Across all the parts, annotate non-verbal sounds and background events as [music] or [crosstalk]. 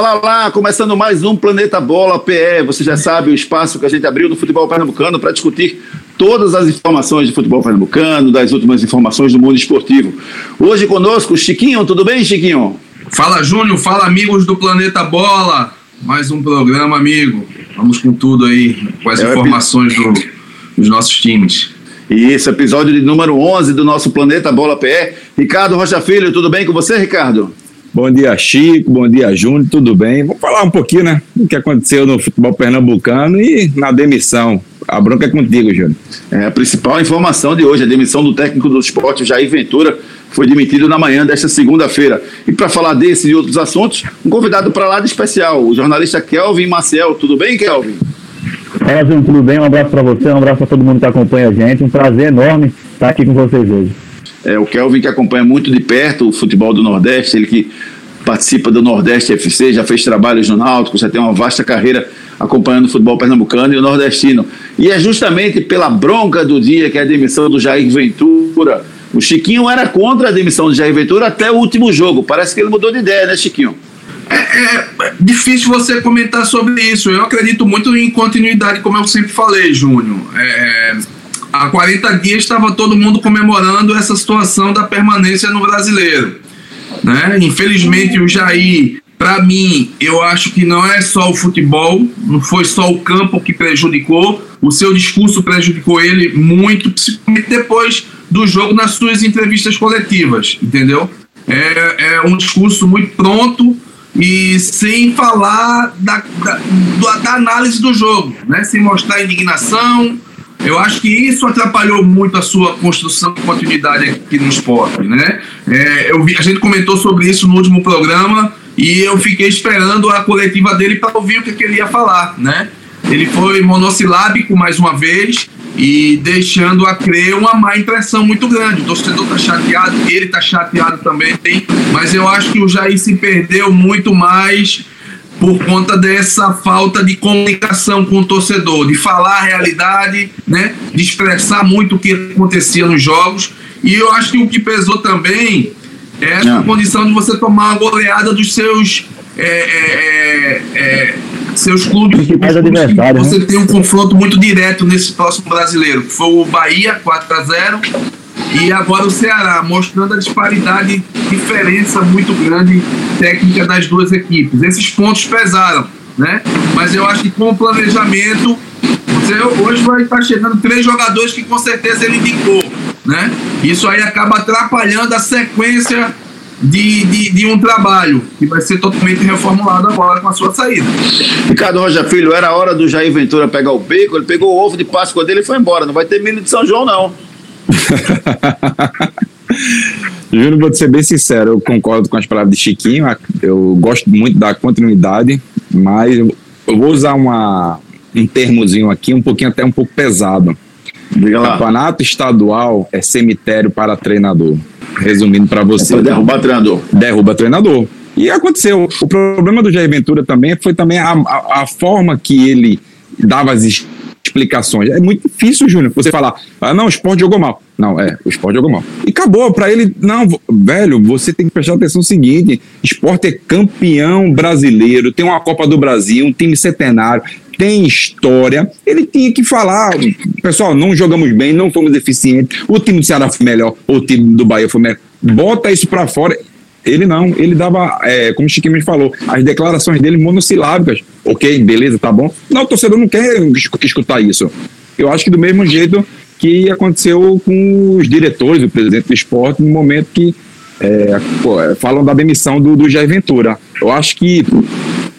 Fala lá, começando mais um Planeta Bola PE. Você já sabe o espaço que a gente abriu no futebol pernambucano para discutir todas as informações de futebol pernambucano, das últimas informações do mundo esportivo. Hoje conosco, Chiquinho, tudo bem, Chiquinho? Fala, Júnior, fala, amigos do Planeta Bola. Mais um programa, amigo. Vamos com tudo aí, com as é informações do, dos nossos times. E esse episódio de número 11 do nosso Planeta Bola PE. Ricardo Rocha Filho, tudo bem com você, Ricardo? Bom dia, Chico. Bom dia, Júnior. Tudo bem? Vamos falar um pouquinho, né? Do que aconteceu no futebol pernambucano e na demissão. A bronca é contigo, Júnior. É a principal informação de hoje, a demissão do técnico do esporte, Jair Ventura, foi demitido na manhã desta segunda-feira. E para falar desse e outros assuntos, um convidado para lá de especial, o jornalista Kelvin Maciel. Tudo bem, Kelvin? Fala, Júnior, tudo bem? Um abraço para você, um abraço para todo mundo que acompanha a gente. Um prazer enorme estar aqui com vocês hoje. É, o Kelvin que acompanha muito de perto o futebol do Nordeste, ele que participa do Nordeste FC, já fez trabalhos no Náutico, já tem uma vasta carreira acompanhando o futebol pernambucano e o nordestino. E é justamente pela bronca do dia que é a demissão do Jair Ventura. O Chiquinho era contra a demissão do Jair Ventura até o último jogo. Parece que ele mudou de ideia, né, Chiquinho? É, é, difícil você comentar sobre isso. Eu acredito muito em continuidade, como eu sempre falei, Júnior. É, há 40 dias estava todo mundo comemorando essa situação da permanência no brasileiro. Né? Infelizmente, o Jair, para mim, eu acho que não é só o futebol, não foi só o campo que prejudicou, o seu discurso prejudicou ele muito, principalmente depois do jogo nas suas entrevistas coletivas, entendeu? É, é um discurso muito pronto e sem falar da, da, da análise do jogo, né? sem mostrar indignação, eu acho que isso atrapalhou muito a sua construção de continuidade aqui no esporte, né? É, eu vi, a gente comentou sobre isso no último programa e eu fiquei esperando a coletiva dele para ouvir o que, que, ele ia falar, né? Ele foi monossilábico mais uma vez e deixando a crer uma má impressão muito grande. O torcedor está chateado, ele está chateado também, mas eu acho que o Jair se perdeu muito mais por conta dessa falta de comunicação com o torcedor, de falar a realidade, né, de expressar muito o que acontecia nos jogos. E eu acho que o que pesou também é essa Não. condição de você tomar uma goleada dos seus é, é, é, é seus clubes. Você né? tem um confronto muito direto nesse próximo brasileiro, que foi o Bahia 4 a 0 e agora o Ceará, mostrando a disparidade, diferença muito grande técnica das duas equipes. Esses pontos pesaram, né? Mas eu acho que com o planejamento, você hoje vai estar chegando três jogadores que com certeza ele indicou, né? Isso aí acaba atrapalhando a sequência de, de, de, um trabalho que vai ser totalmente reformulado agora com a sua saída. Ricardo Rocha Filho, era hora do Jair Ventura pegar o beco, ele pegou o ovo de Páscoa dele e foi embora. Não vai ter milho de São João, não. [laughs] Júnior, vou ser bem sincero, eu concordo com as palavras de Chiquinho, eu gosto muito da continuidade, mas eu vou usar uma, um termozinho aqui, um pouquinho até um pouco pesado. Diga lá. Campeonato estadual é cemitério para treinador. Resumindo para você. É derrubar treinador. Derruba treinador. E aconteceu. O problema do Jair Ventura também foi também a, a, a forma que ele dava as explicações. É muito difícil, Júnior, você falar, ah, não, o esporte jogou mal. Não, é, o esporte jogou mal. E acabou, para ele, não, velho, você tem que prestar atenção no seguinte: esporte é campeão brasileiro, tem uma Copa do Brasil, um time centenário, tem história. Ele tinha que falar, pessoal, não jogamos bem, não fomos eficientes, o time do Ceará foi melhor, o time do Bahia foi melhor. Bota isso para fora. Ele não, ele dava, é, como o Chiquinho falou, as declarações dele monossilábicas. Ok, beleza, tá bom. Não, o torcedor não quer escutar isso. Eu acho que do mesmo jeito que aconteceu com os diretores, o presidente do esporte, no momento que é, pô, falam da demissão do, do Jair Ventura. Eu acho que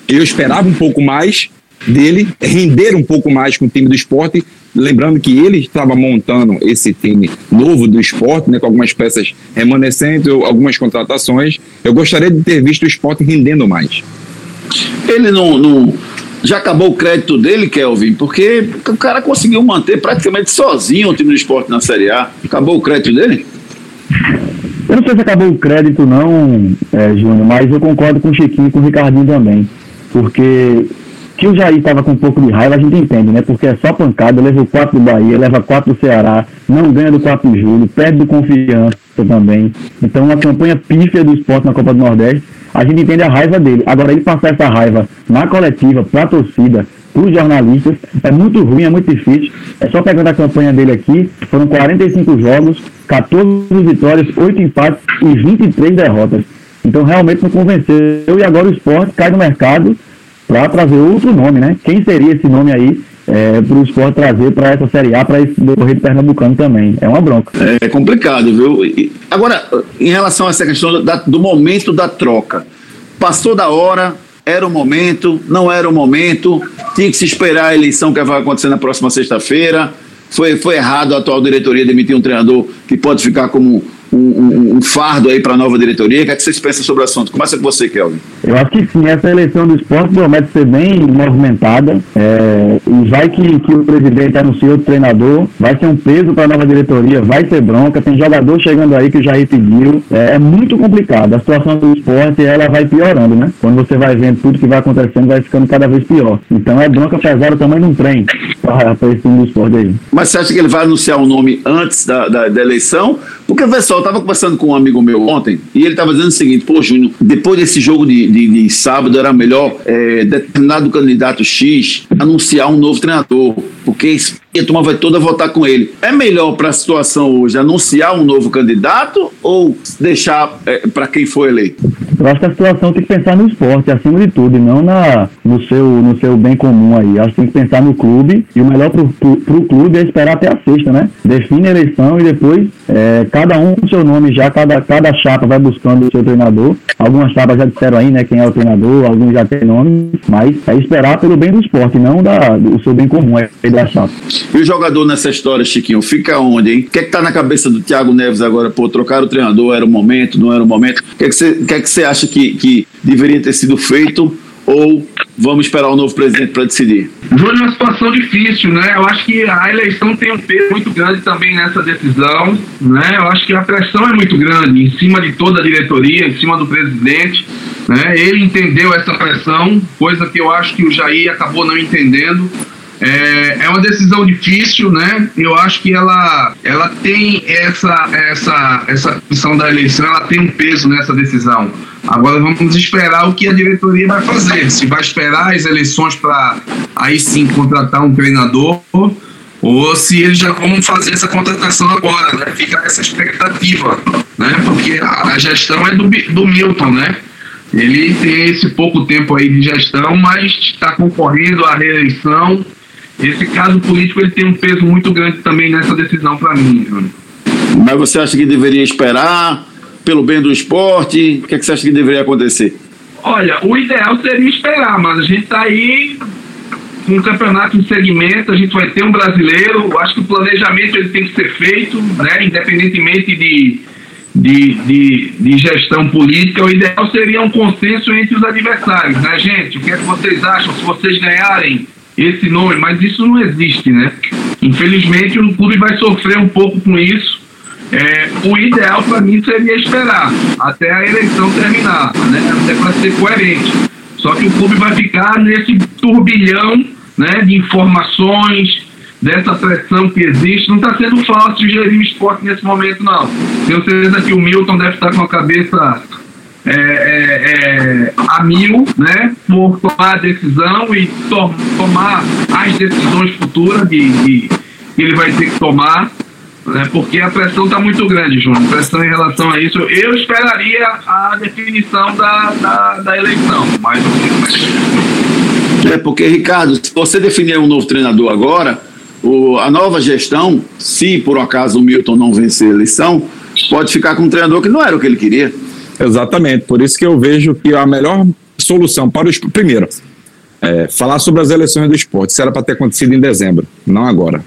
eu esperava um pouco mais dele, render um pouco mais com o time do esporte, lembrando que ele estava montando esse time novo do esporte, né, com algumas peças remanescentes, algumas contratações. Eu gostaria de ter visto o esporte rendendo mais. Ele não, não já acabou o crédito dele, Kelvin, porque o cara conseguiu manter praticamente sozinho o time do esporte na Série A. Acabou o crédito dele? Eu não sei se acabou o crédito, não, é, Júnior, mas eu concordo com o Chiquinho e com o Ricardinho também. Porque que o Jair estava com um pouco de raiva, a gente entende, né? Porque é só pancada, leva o 4 do Bahia, leva 4 do Ceará, não ganha do 4 de julho, perde do confiança também. Então, uma campanha pífia do esporte na Copa do Nordeste. a gente entende a raiva dele. Agora, ele passar essa raiva na coletiva, para a torcida, para os jornalistas, é muito ruim, é muito difícil. É só pegando a campanha dele aqui, foram 45 jogos, 14 vitórias, 8 empates e 23 derrotas. Então realmente não convenceu. E agora o esporte cai no mercado para trazer outro nome, né? Quem seria esse nome aí é, para o esporte trazer para essa Série A, para esse decorrer Pernambucano também. É uma bronca. É complicado, viu? Agora, em relação a essa questão da, do momento da troca, passou da hora, era o momento, não era o momento, tinha que se esperar a eleição que vai acontecer na próxima sexta-feira. Foi, foi errado a atual diretoria demitir um treinador que pode ficar como um, um, um fardo aí para a nova diretoria? O que, é que vocês pensam sobre o assunto? Começa com você, Kelvin. Eu acho que sim, essa eleição do esporte promete ser bem movimentada. É, e vai que, que o presidente anunciou o treinador, vai ser um peso para a nova diretoria, vai ser bronca. Tem jogador chegando aí que já pediu. É, é, muito complicado. A situação do esporte ela vai piorando, né? Quando você vai vendo tudo que vai acontecendo, vai ficando cada vez pior. Então é bronca pesada também num trem para esse time do esporte aí. Mas você acha que ele vai anunciar o um nome antes da, da, da eleição? Porque, pessoal, eu estava conversando com um amigo meu ontem e ele estava dizendo o seguinte: pô, Júnior, depois desse jogo de, de, de sábado era melhor é, determinado candidato X anunciar um novo treinador, porque a turma vai toda votar com ele. É melhor para a situação hoje anunciar um novo candidato ou deixar é, para quem foi eleito? Eu acho que a situação tem que pensar no esporte, acima de tudo, e não na, no, seu, no seu bem comum aí. Acho que tem que pensar no clube, e o melhor para o clube é esperar até a sexta, né? Define a eleição e depois é, cada um com seu nome já, cada, cada chapa vai buscando o seu treinador. Algumas chapas já disseram aí, né, quem é o treinador, alguns já têm nome, mas é esperar pelo bem do esporte, não da, do seu bem comum, é da chapa. E o jogador nessa história, Chiquinho, fica onde, hein? O que é que tá na cabeça do Thiago Neves agora? Pô, trocar o treinador, era o momento, não era o momento. O que é que você, que é que você acha que, que deveria ter sido feito ou vamos esperar o novo presidente para decidir? Júlio, é uma situação difícil, né? Eu acho que a eleição tem um peso muito grande também nessa decisão, né? Eu acho que a pressão é muito grande em cima de toda a diretoria, em cima do presidente, né? Ele entendeu essa pressão, coisa que eu acho que o Jair acabou não entendendo. É, é uma decisão difícil, né? Eu acho que ela, ela tem essa, essa, essa questão da eleição, ela tem um peso nessa decisão. Agora vamos esperar o que a diretoria vai fazer. Se vai esperar as eleições para aí sim contratar um treinador ou se eles já vão fazer essa contratação agora, né? Fica essa expectativa, né? Porque a gestão é do, do Milton, né? Ele tem esse pouco tempo aí de gestão, mas está concorrendo à reeleição esse caso político ele tem um peso muito grande também nessa decisão para mim, Júnior. Mas você acha que deveria esperar pelo bem do esporte? O que, é que você acha que deveria acontecer? Olha, o ideal seria esperar, mas a gente está aí com um campeonato em segmento, a gente vai ter um brasileiro, acho que o planejamento ele tem que ser feito, né, independentemente de, de, de, de, gestão política, o ideal seria um consenso entre os adversários, né, gente? O que é que vocês acham? Se vocês ganharem, esse nome, mas isso não existe, né? Infelizmente o clube vai sofrer um pouco com isso. É, o ideal para mim seria esperar até a eleição terminar, né? até para ser coerente. Só que o clube vai ficar nesse turbilhão né, de informações, dessa pressão que existe. Não está sendo fácil gerir o esporte nesse momento, não. Tenho certeza que o Milton deve estar com a cabeça é, é, é, a mil, né, por tomar a decisão e to tomar as decisões futuras que ele vai ter que tomar, né, porque a pressão está muito grande, Júnior. Pressão em relação a isso. Eu esperaria a definição da, da, da eleição, menos. É porque, Ricardo, se você definir um novo treinador agora, o, a nova gestão, se por acaso o Milton não vencer a eleição, pode ficar com um treinador que não era o que ele queria. Exatamente, por isso que eu vejo que a melhor solução para os. Primeiro, é, falar sobre as eleições do esporte. Isso era para ter acontecido em dezembro, não agora.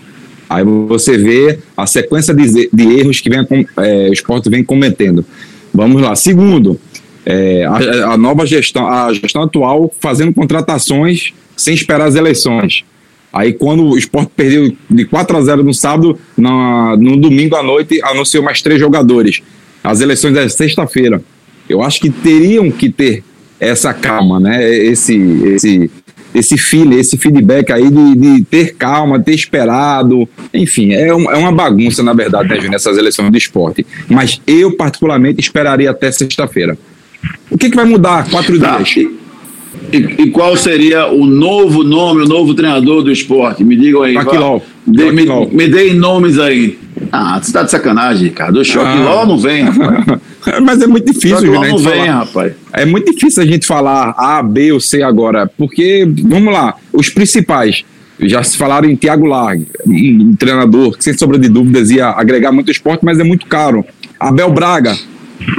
Aí você vê a sequência de, de erros que vem, é, o esporte vem cometendo. Vamos lá. Segundo, é, a, a, nova gestão, a gestão atual fazendo contratações sem esperar as eleições. Aí quando o esporte perdeu de 4 a 0 no sábado, na, no domingo à noite anunciou mais três jogadores. As eleições é sexta-feira. Eu acho que teriam que ter essa calma, né? Esse, esse, esse feeling, esse feedback aí de, de ter calma, ter esperado. Enfim, é, um, é uma bagunça, na verdade, né, nessas eleições de esporte. Mas eu, particularmente, esperaria até sexta-feira. O que, que vai mudar quatro Tá. dias? E, e qual seria o novo nome, o novo treinador do esporte? Me digam aí. Paquiló. Dê- me, me deem nomes aí. Ah, você tá de sacanagem, Ricardo. O Choquiló Ah. não vem, rapaz. [laughs] Mas é muito difícil, gente vem, rapaz. É muito difícil a gente falar A, B ou C agora, porque, vamos lá, os principais. Já se falaram em Thiago Largue, um, um treinador que, sem sombra de dúvidas, ia agregar muito esporte, mas é muito caro. Abel Braga,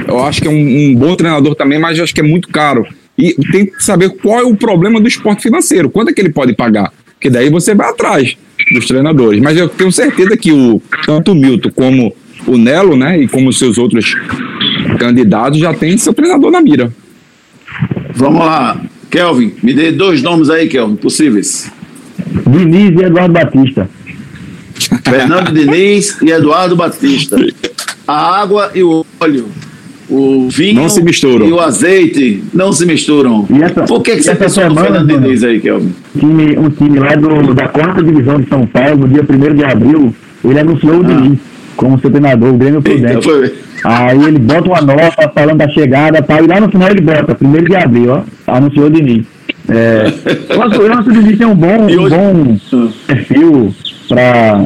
eu acho que é um, um bom treinador também, mas eu acho que é muito caro. E tem que saber qual é o problema do esporte financeiro, quanto é que ele pode pagar. Porque daí você vai atrás dos treinadores. Mas eu tenho certeza que o, tanto o Milton como o Nelo, né, e como os seus outros candidatos, já tem seu treinador na mira. Vamos lá. Kelvin, me dê dois nomes aí, Kelvin, possíveis. Diniz e Eduardo Batista. [laughs] Fernando Diniz e Eduardo Batista. A água e o óleo. O vinho Não se misturam. e o azeite não se misturam. E essa- Por que, que e você essa pensou no semana, Fernando Bruno? Diniz aí, Kelvin? Time, um time lá do, da quarta divisão de São Paulo, no dia 1 de abril, ele anunciou o Diniz como seu treinador, o Grêmio [laughs] Prudente. Aí ele bota uma nota falando da chegada, tá? E lá no final ele bota, 1 de abril, ó, anunciou o Diniz. É, eu acho que o tem um bom, um bom perfil pra.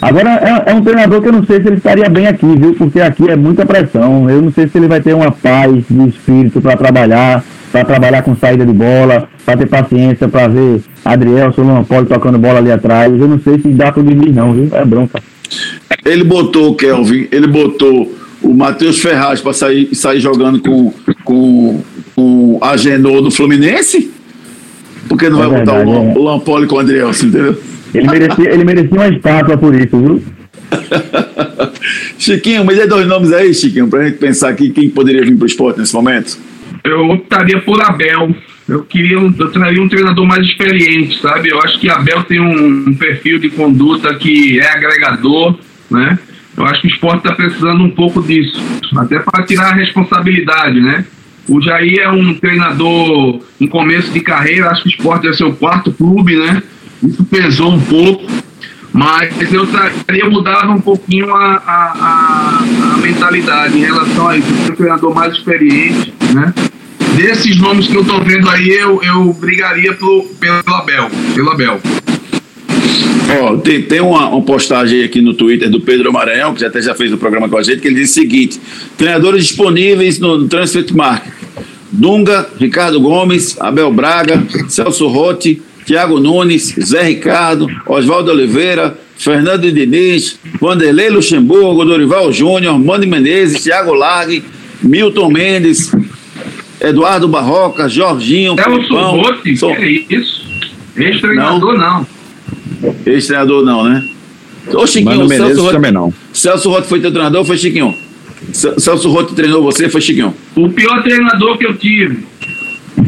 Agora é, é um treinador que eu não sei se ele estaria bem aqui, viu? Porque aqui é muita pressão. Eu não sei se ele vai ter uma paz de espírito para trabalhar, para trabalhar com saída de bola, para ter paciência para ver Adriel, Solon Poli tocando bola ali atrás. Eu não sei se dá pro Diniz, não, viu? É bronca. Ele botou, Kelvin, ele botou o Matheus Ferraz para sair, sair jogando com, com, com a Genô do Fluminense? Por que não É vai botar verdade, o, é. o Lampoli com o Adrielson, entendeu? Ele merecia, ele merecia uma estátua por isso, viu? [laughs] Chiquinho, me dê dois nomes aí, Chiquinho, pra gente pensar aqui quem poderia vir pro esporte nesse momento. Eu optaria por Abel. Eu queria eu traria um treinador mais experiente, sabe? Eu acho que Abel tem um, um perfil de conduta que é agregador, né? Eu acho que o esporte está precisando um pouco disso, até para tirar a responsabilidade, né? O Jair é um treinador em começo de carreira, acho que o esporte é seu quarto clube, né? Isso pesou um pouco, mas eu traria mudava um pouquinho a, a, a, a mentalidade em relação a isso. Um treinador mais experiente, né? Desses nomes que eu tô vendo aí, eu, eu brigaria pelo, pelo Abel. Pelo Abel. Ó, tem, tem uma, uma postagem aqui no Twitter do Pedro Maranhão, que até já fez o programa com a gente, que ele diz o seguinte: treinadores disponíveis no, no Transfer Market. Dunga, Ricardo Gomes, Abel Braga, Celso Rotti, Thiago Nunes, Zé Ricardo, Oswaldo Oliveira, Fernando Diniz, Vanderlei Luxemburgo, Dorival Júnior, Mano Menezes, Thiago Largue, Milton Mendes, Eduardo Barroca, Jorginho, Celso Filipão, Rotti, São- que é isso? Ex-treinador não. Ex-treinador não, né? Ô Chiquinho, Mano Celso Menezes Rotti, também não. Celso Rotti foi teu treinador ou foi Chiquinho? Ce- Celso Rotti treinou você, foi Chiquinho? O pior treinador que eu tive.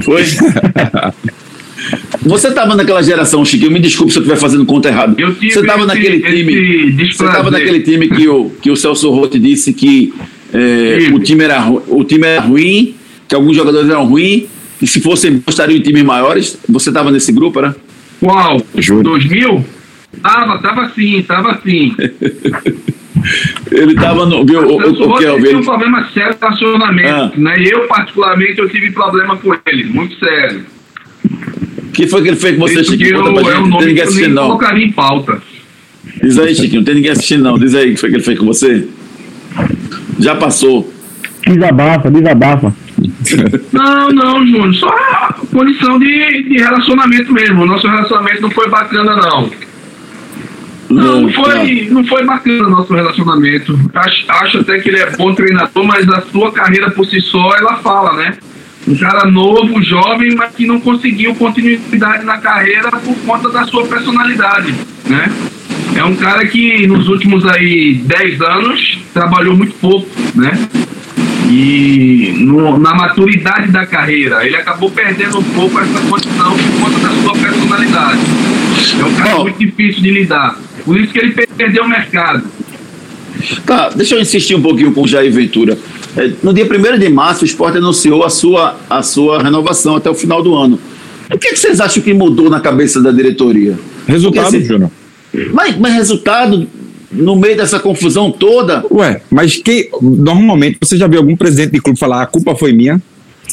Foi? [laughs] você estava naquela geração, Chiquinho, me desculpe se eu estiver fazendo conta errada. Eu tive Você estava naquele time. Você estava naquele time que o, que o Celso Rotti disse que é, o, time era, o time era ruim, que alguns jogadores eram ruins, e se fossem estariam em times maiores. Você estava nesse grupo, era? Qual? Júlio. 2000? Tava, tava sim, tava sim. [laughs] Ele estava no. Viu, o, O o, Rotti Kelvin, tem um ele- problema sério de relacionamento. Ah. Né? Eu, particularmente, eu tive problema com ele, muito sério. O que foi que ele fez com você, que Chiquinho? eu, Conta pra é gente, um não tem que ninguém assistindo, não. colocaria em pauta. Diz aí, Chiquinho, não tem ninguém assistindo, não. Diz aí o que foi que ele fez com você. Já passou. Desabafa, desabafa. Não, não, Júnior, só a condição de, de relacionamento mesmo. Nosso relacionamento não foi bacana, não. Não, não foi, não foi bacana o nosso relacionamento. Acho, acho até que ele é bom treinador, mas a sua carreira por si só, ela fala, né? Um cara novo, jovem, mas que não conseguiu continuidade na carreira por conta da sua personalidade, né? É um cara que nos últimos aí 10 anos trabalhou muito pouco, né? E no- na maturidade da carreira, ele acabou perdendo um pouco essa condição por conta da sua personalidade. É um cara muito difícil de lidar. Por isso que ele perdeu o mercado. Tá, deixa eu insistir um pouquinho com o Jair Ventura. É, no dia 1 de março, o Sport anunciou a sua, a sua renovação até o final do ano. O que, é que vocês acham que mudou na cabeça da diretoria? Resultado, Porque, assim, Júnior. Mas, mas resultado, no meio dessa confusão toda, Ué, mas que normalmente você já viu algum presidente de clube falar a culpa foi minha?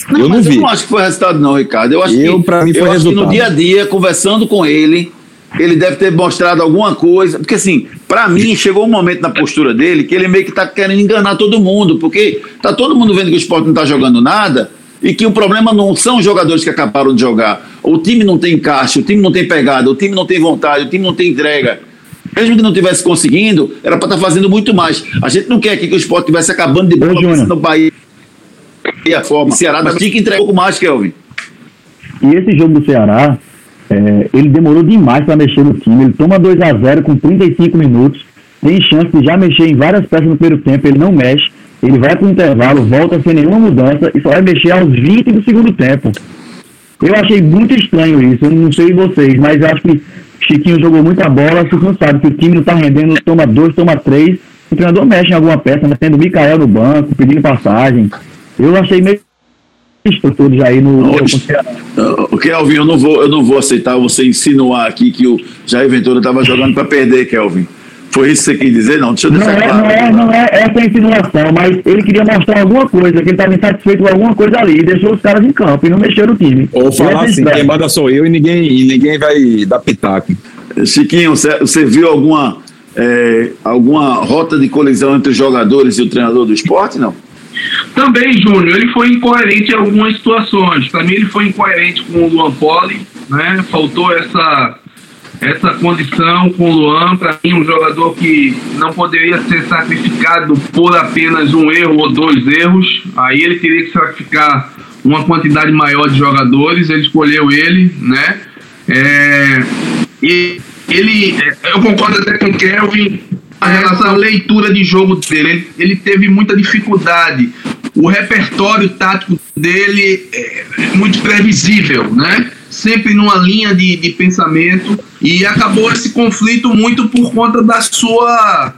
Não, eu não vi. Eu não acho que foi resultado, não, Ricardo. Eu acho eu, que, mim, foi eu resultado. no dia a dia, conversando com ele, ele deve ter mostrado alguma coisa. Porque, assim, para mim, chegou um momento na postura dele que ele meio que tá querendo enganar todo mundo. Porque tá todo mundo vendo que o esporte não tá jogando nada e que o problema não são os jogadores que acabaram de jogar. O time não tem encaixe, o time não tem pegada, o time não tem vontade, o time não tem entrega. Mesmo que não tivesse conseguindo, era para estar tá fazendo muito mais. A gente não quer que o esporte estivesse acabando de bola no Bahia. E a forma. O Ceará tinha que entregar um pouco mais, Kelvin. E esse jogo do Ceará, é, ele demorou demais para mexer no time. Ele toma 2 a 0 com 35 minutos. Tem chance de já mexer em várias peças no primeiro tempo. Ele não mexe. Ele vai para o intervalo, volta sem nenhuma mudança e só vai mexer aos 20 do segundo tempo. Eu achei muito estranho isso. Eu não sei vocês, mas acho que Chiquinho jogou muita bola, você não sabe que o time não está rendendo, toma dois, toma três. O treinador mexe em alguma peça, metendo o Mikael no banco, pedindo passagem. Eu achei meio tudo aí no. O Kelvin, eu não vou, eu não vou aceitar você insinuar aqui que o Jair Ventura estava jogando para perder, Kelvin. Foi isso que você quis dizer? Não, deixa eu deixar não claro. É, não é, não é essa insinuação, mas ele queria mostrar alguma coisa, que ele estava insatisfeito com alguma coisa ali, e deixou os caras em campo e não mexeu no time. Ou falar assim, quem manda sou eu e ninguém, e ninguém vai dar pitaco. Chiquinho, você, você viu alguma, é, alguma rota de colisão entre os jogadores e o treinador do esporte, não? Também, Júnior, ele foi incoerente em algumas situações. Para mim, ele foi incoerente com o Luan Poli, né? Faltou essa essa condição com o Luan, para mim, um jogador que não poderia ser sacrificado por apenas um erro ou dois erros. Aí ele teria que sacrificar uma quantidade maior de jogadores. Ele escolheu ele, né? É, e ele, é, eu concordo até com o Kelvin a relação à leitura de jogo dele. Ele, ele teve muita dificuldade. O repertório tático dele é muito previsível, né? Sempre numa linha de, de pensamento e acabou esse conflito muito por conta da sua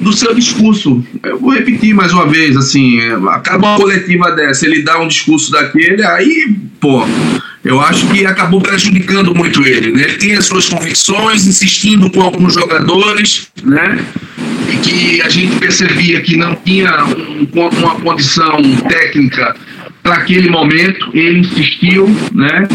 do seu discurso. Eu vou repetir mais uma vez, assim, acaba uma coletiva dessa, ele dá um discurso daquele, aí, pô, eu acho que acabou prejudicando muito ele, né? Ele tinha suas convicções, insistindo com alguns jogadores, né? E que a gente percebia que não tinha um, uma condição técnica para aquele momento, ele insistiu, né?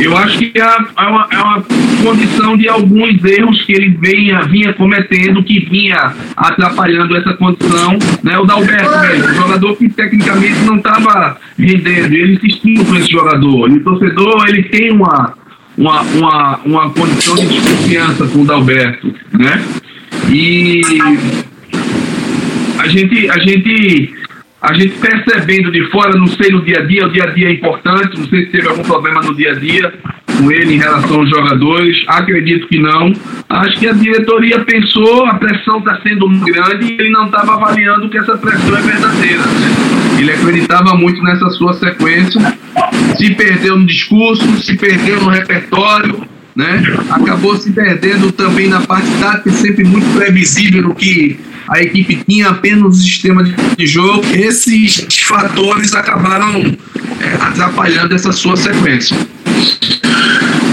Eu acho que é, é, uma, é uma condição de alguns erros que ele vinha, vinha cometendo, que vinha atrapalhando essa condição. Né? O Dalberto mesmo, um jogador que tecnicamente não estava rendendo, ele insistiu com esse jogador. E o torcedor ele tem uma, uma, uma, uma condição de desconfiança com o Dalberto. Né? E a gente, a gente a gente percebendo de fora, não sei no dia a dia, o dia a dia é importante, não sei se teve algum problema no dia a dia com ele em relação aos jogadores, acredito que não. Acho que a diretoria pensou, a pressão está sendo grande e ele não estava avaliando que essa pressão é verdadeira. Né? Ele acreditava muito nessa sua sequência, se perdeu no discurso, se perdeu no repertório, né? acabou se perdendo também na parte tática, sempre muito previsível no que a equipe tinha apenas o sistema de jogo, esses fatores acabaram é, atrapalhando essa sua sequência.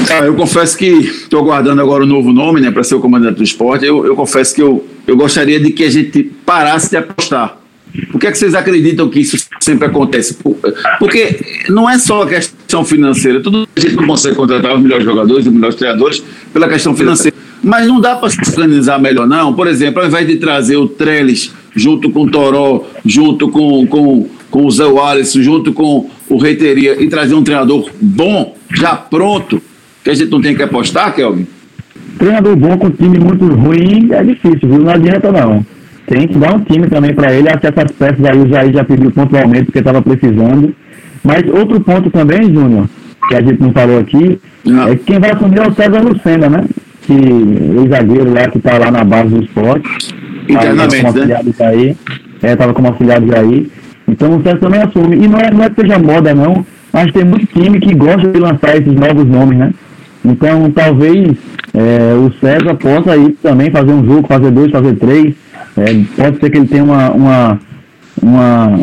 Ah, eu confesso que estou aguardando agora o um novo nome né, para ser o comandante do esporte. Eu, eu confesso que eu, eu gostaria de que a gente parasse de apostar. Por que, é que vocês acreditam que isso sempre acontece? Porque não é só a questão financeira. Tudo a gente não consegue contratar os melhores jogadores, os melhores treinadores pela questão financeira. Mas não dá para se organizar melhor, não. Por exemplo, ao invés de trazer o Trellis junto com o Toró, junto com, com, com o Zé Wallace, junto com o Reiteria, e trazer um treinador bom, já pronto, que a gente não tem que apostar, Kelvin? Treinador bom com time muito ruim é difícil, viu? Não adianta não. Tem que dar um time também para ele. Que essas peças aí o Jair já pediu pontualmente porque estava precisando. Mas outro ponto também, Júnior, que a gente não falou aqui, não. é que quem vai assumir é o César Lucena, né? Que o zagueiro lá que está lá na base do esporte. Internamente, como né? Aí, é, tava como auxiliado aí. Então o César também assume. E não é, não é que seja moda, não, mas tem muito time que gosta de lançar esses novos nomes, né? Então talvez é, o César possa aí também fazer um jogo, fazer dois, fazer três. É, pode ser que ele tenha uma, uma, uma,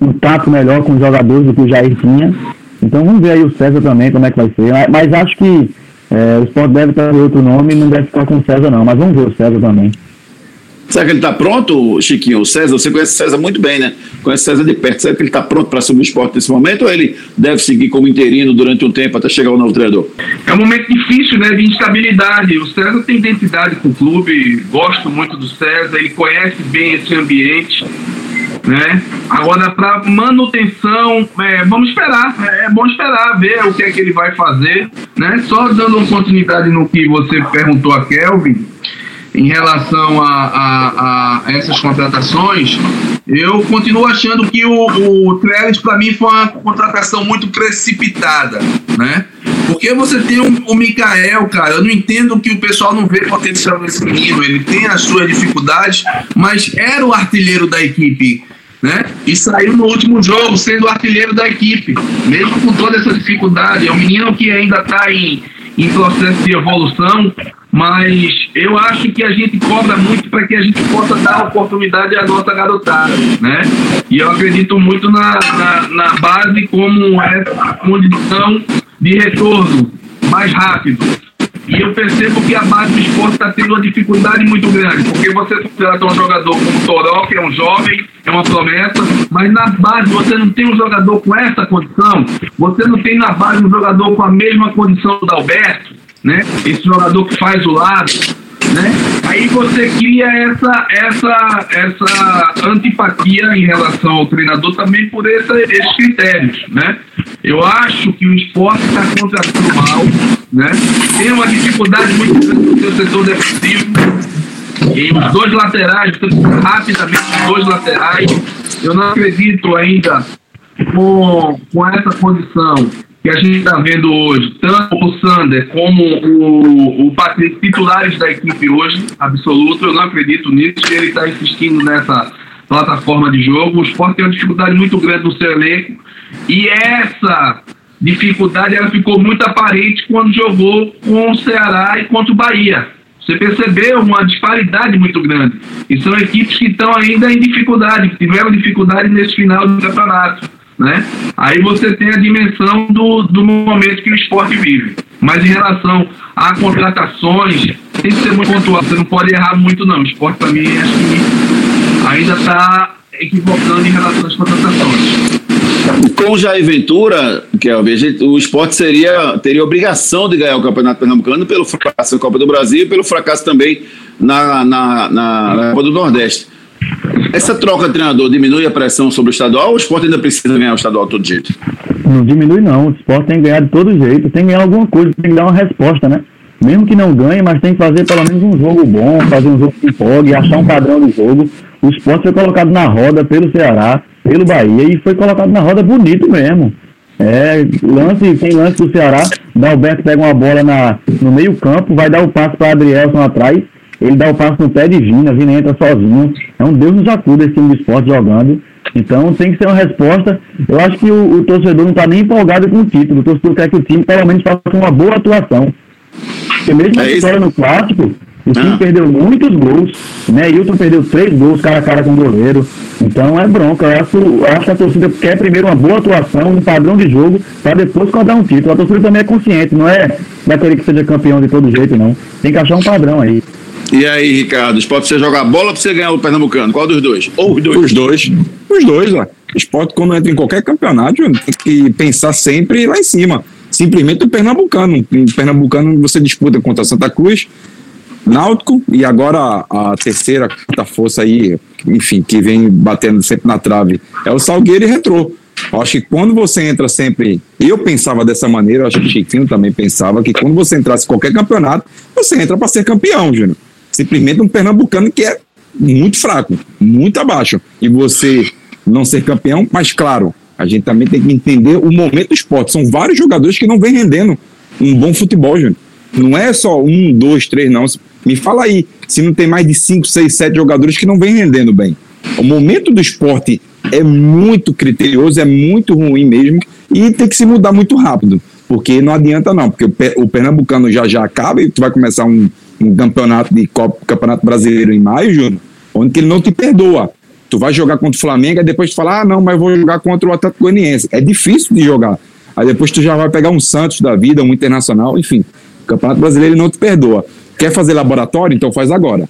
um tato melhor com os jogadores do que o Jair tinha. Então vamos ver aí o César também, como é que vai ser. Mas acho que é, o Sport deve ter outro nome e não deve ficar com o César, não. Mas vamos ver o César também. Será que ele está pronto, Chiquinho? O César, você conhece o César muito bem, né? Conhece o César de perto. Será que ele está pronto para assumir o esporte nesse momento ou ele deve seguir como interino durante um tempo até chegar o novo treinador? É um momento difícil, né? De instabilidade. O César tem identidade com o clube, gosto muito do César, ele conhece bem esse ambiente. Né? Agora, para manutenção, é, vamos esperar. É, é bom esperar, ver o que é que ele vai fazer. Né? Só dando continuidade no que você perguntou a Kelvin, em relação a, a, a, essas contratações, eu continuo achando que o, o Trellis, para mim, foi uma contratação muito precipitada, né? Porque você tem o, o Mikael, cara, eu não entendo que o pessoal não vê potencial nesse menino, ele tem as suas dificuldades, mas era o artilheiro da equipe, né? E saiu no último jogo sendo o artilheiro da equipe, mesmo com toda essa dificuldade. É um menino que ainda está em, em processo de evolução, mas eu acho que a gente cobra muito para que a gente possa dar oportunidade à nossa garotada, né? E eu acredito muito na, na, na base como essa condição de retorno mais rápido. E eu percebo que a base do esporte está tendo uma dificuldade muito grande, porque você trata um jogador como Toró, que é um jovem, é uma promessa, mas na base você não tem um jogador com essa condição, você não tem na base um jogador com a mesma condição do Alberto, né? Esse jogador que faz o lado, né? Aí você cria essa, essa, essa antipatia em relação ao treinador também por essa, esses critérios, né? Eu acho que o esporte está contratando mal, né? Tem uma dificuldade muito grande no seu setor defensivo. E os dois laterais, rapidamente os dois laterais, eu não acredito ainda com, com essa condição que a gente está vendo hoje, tanto o Sander como o, o Patrick, titulares da equipe hoje, absoluto, eu não acredito nisso, ele está insistindo nessa plataforma de jogo. O Sport tem uma dificuldade muito grande no seu elenco e essa dificuldade ela ficou muito aparente quando jogou com o Ceará e contra o Bahia. Você percebeu uma disparidade muito grande. E são equipes que estão ainda em dificuldade, que tiveram dificuldade nesse final do campeonato né? Aí você tem a dimensão do, do momento que o esporte vive. Mas em relação a contratações, tem que ser muito pontual. Você não pode errar muito, não. O esporte, para mim, acho que ainda está equivocando em relação às contratações. Com o Jair Ventura, que é o esporte seria, teria obrigação de ganhar o Campeonato Pernambucano pelo fracasso na Copa do Brasil e pelo fracasso também na, na, na Copa do Nordeste. Essa troca de treinador diminui a pressão sobre o estadual ou o esporte ainda precisa ganhar o estadual todo jeito? Não diminui, não. O esporte tem que ganhar de todo jeito, tem que ganhar alguma coisa, tem que dar uma resposta, né? Mesmo que não ganhe, mas tem que fazer pelo menos um jogo bom, fazer um jogo que empolgue, achar um padrão do jogo. O esporte foi colocado na roda pelo Ceará, pelo Bahia, e foi colocado na roda bonito mesmo. É, lance, tem lance do Ceará, Dalberto pega uma bola na, no meio campo, vai dar o passo para Adrielson atrás, ele dá o passo no pé de Vina, Vina entra sozinho. É um Deus nos acuda esse time de esporte jogando. Então tem que ser uma resposta. Eu acho que o, o torcedor não está nem empolgado com o título. O torcedor quer que o time pelo menos faça uma boa atuação. Porque mesmo é a história no clássico, o time ah. perdeu muitos gols, né? Hilton perdeu três gols cara a cara com o goleiro. Então é bronca. Eu acho, eu acho que a torcida quer primeiro uma boa atuação, um padrão de jogo, para depois cobrar um título. A torcida também é consciente, não é daquele que seja campeão de todo jeito, não. Tem que achar um padrão aí. E aí, Ricardo, esporte você jogar bola para você ganhar o Pernambucano? Qual dos dois? Ou os dois? Os dois. Os dois, ó. Esporte, quando entra em qualquer campeonato, tem que pensar sempre lá em cima. Simplesmente o Pernambucano. O Pernambucano você disputa contra Santa Cruz, Náutico e agora a, terceira, quarta força aí, enfim, que vem batendo sempre na trave, é o Salgueiro e Retrô. Acho que quando você entra sempre. Eu pensava dessa maneira, acho que o Chiquinho também pensava que quando você entrasse em qualquer campeonato, você entra para ser campeão, Júnior simplesmente um pernambucano que é muito fraco, muito abaixo. E você não ser campeão, mas claro, a gente também tem que entender o momento do esporte. São vários jogadores que não vêm rendendo um bom futebol, Júnior. Não é só um, dois, três, não. Me fala aí, se não tem mais de cinco, seis, sete jogadores que não vêm rendendo bem. O momento do esporte é muito criterioso, é muito ruim mesmo, e tem que se mudar muito rápido. Porque não adianta não, porque o Pernambucano já já acaba e tu vai começar um, um campeonato de Copa, campeonato brasileiro em maio, Júnior, onde ele não te perdoa. Tu vai jogar contra o Flamengo, e depois tu fala, ah, não, mas vou jogar contra o Atlético Goianiense. É difícil de jogar. Aí depois tu já vai pegar um Santos da vida, um Internacional, enfim. O Campeonato Brasileiro não te perdoa. Quer fazer laboratório? Então faz agora.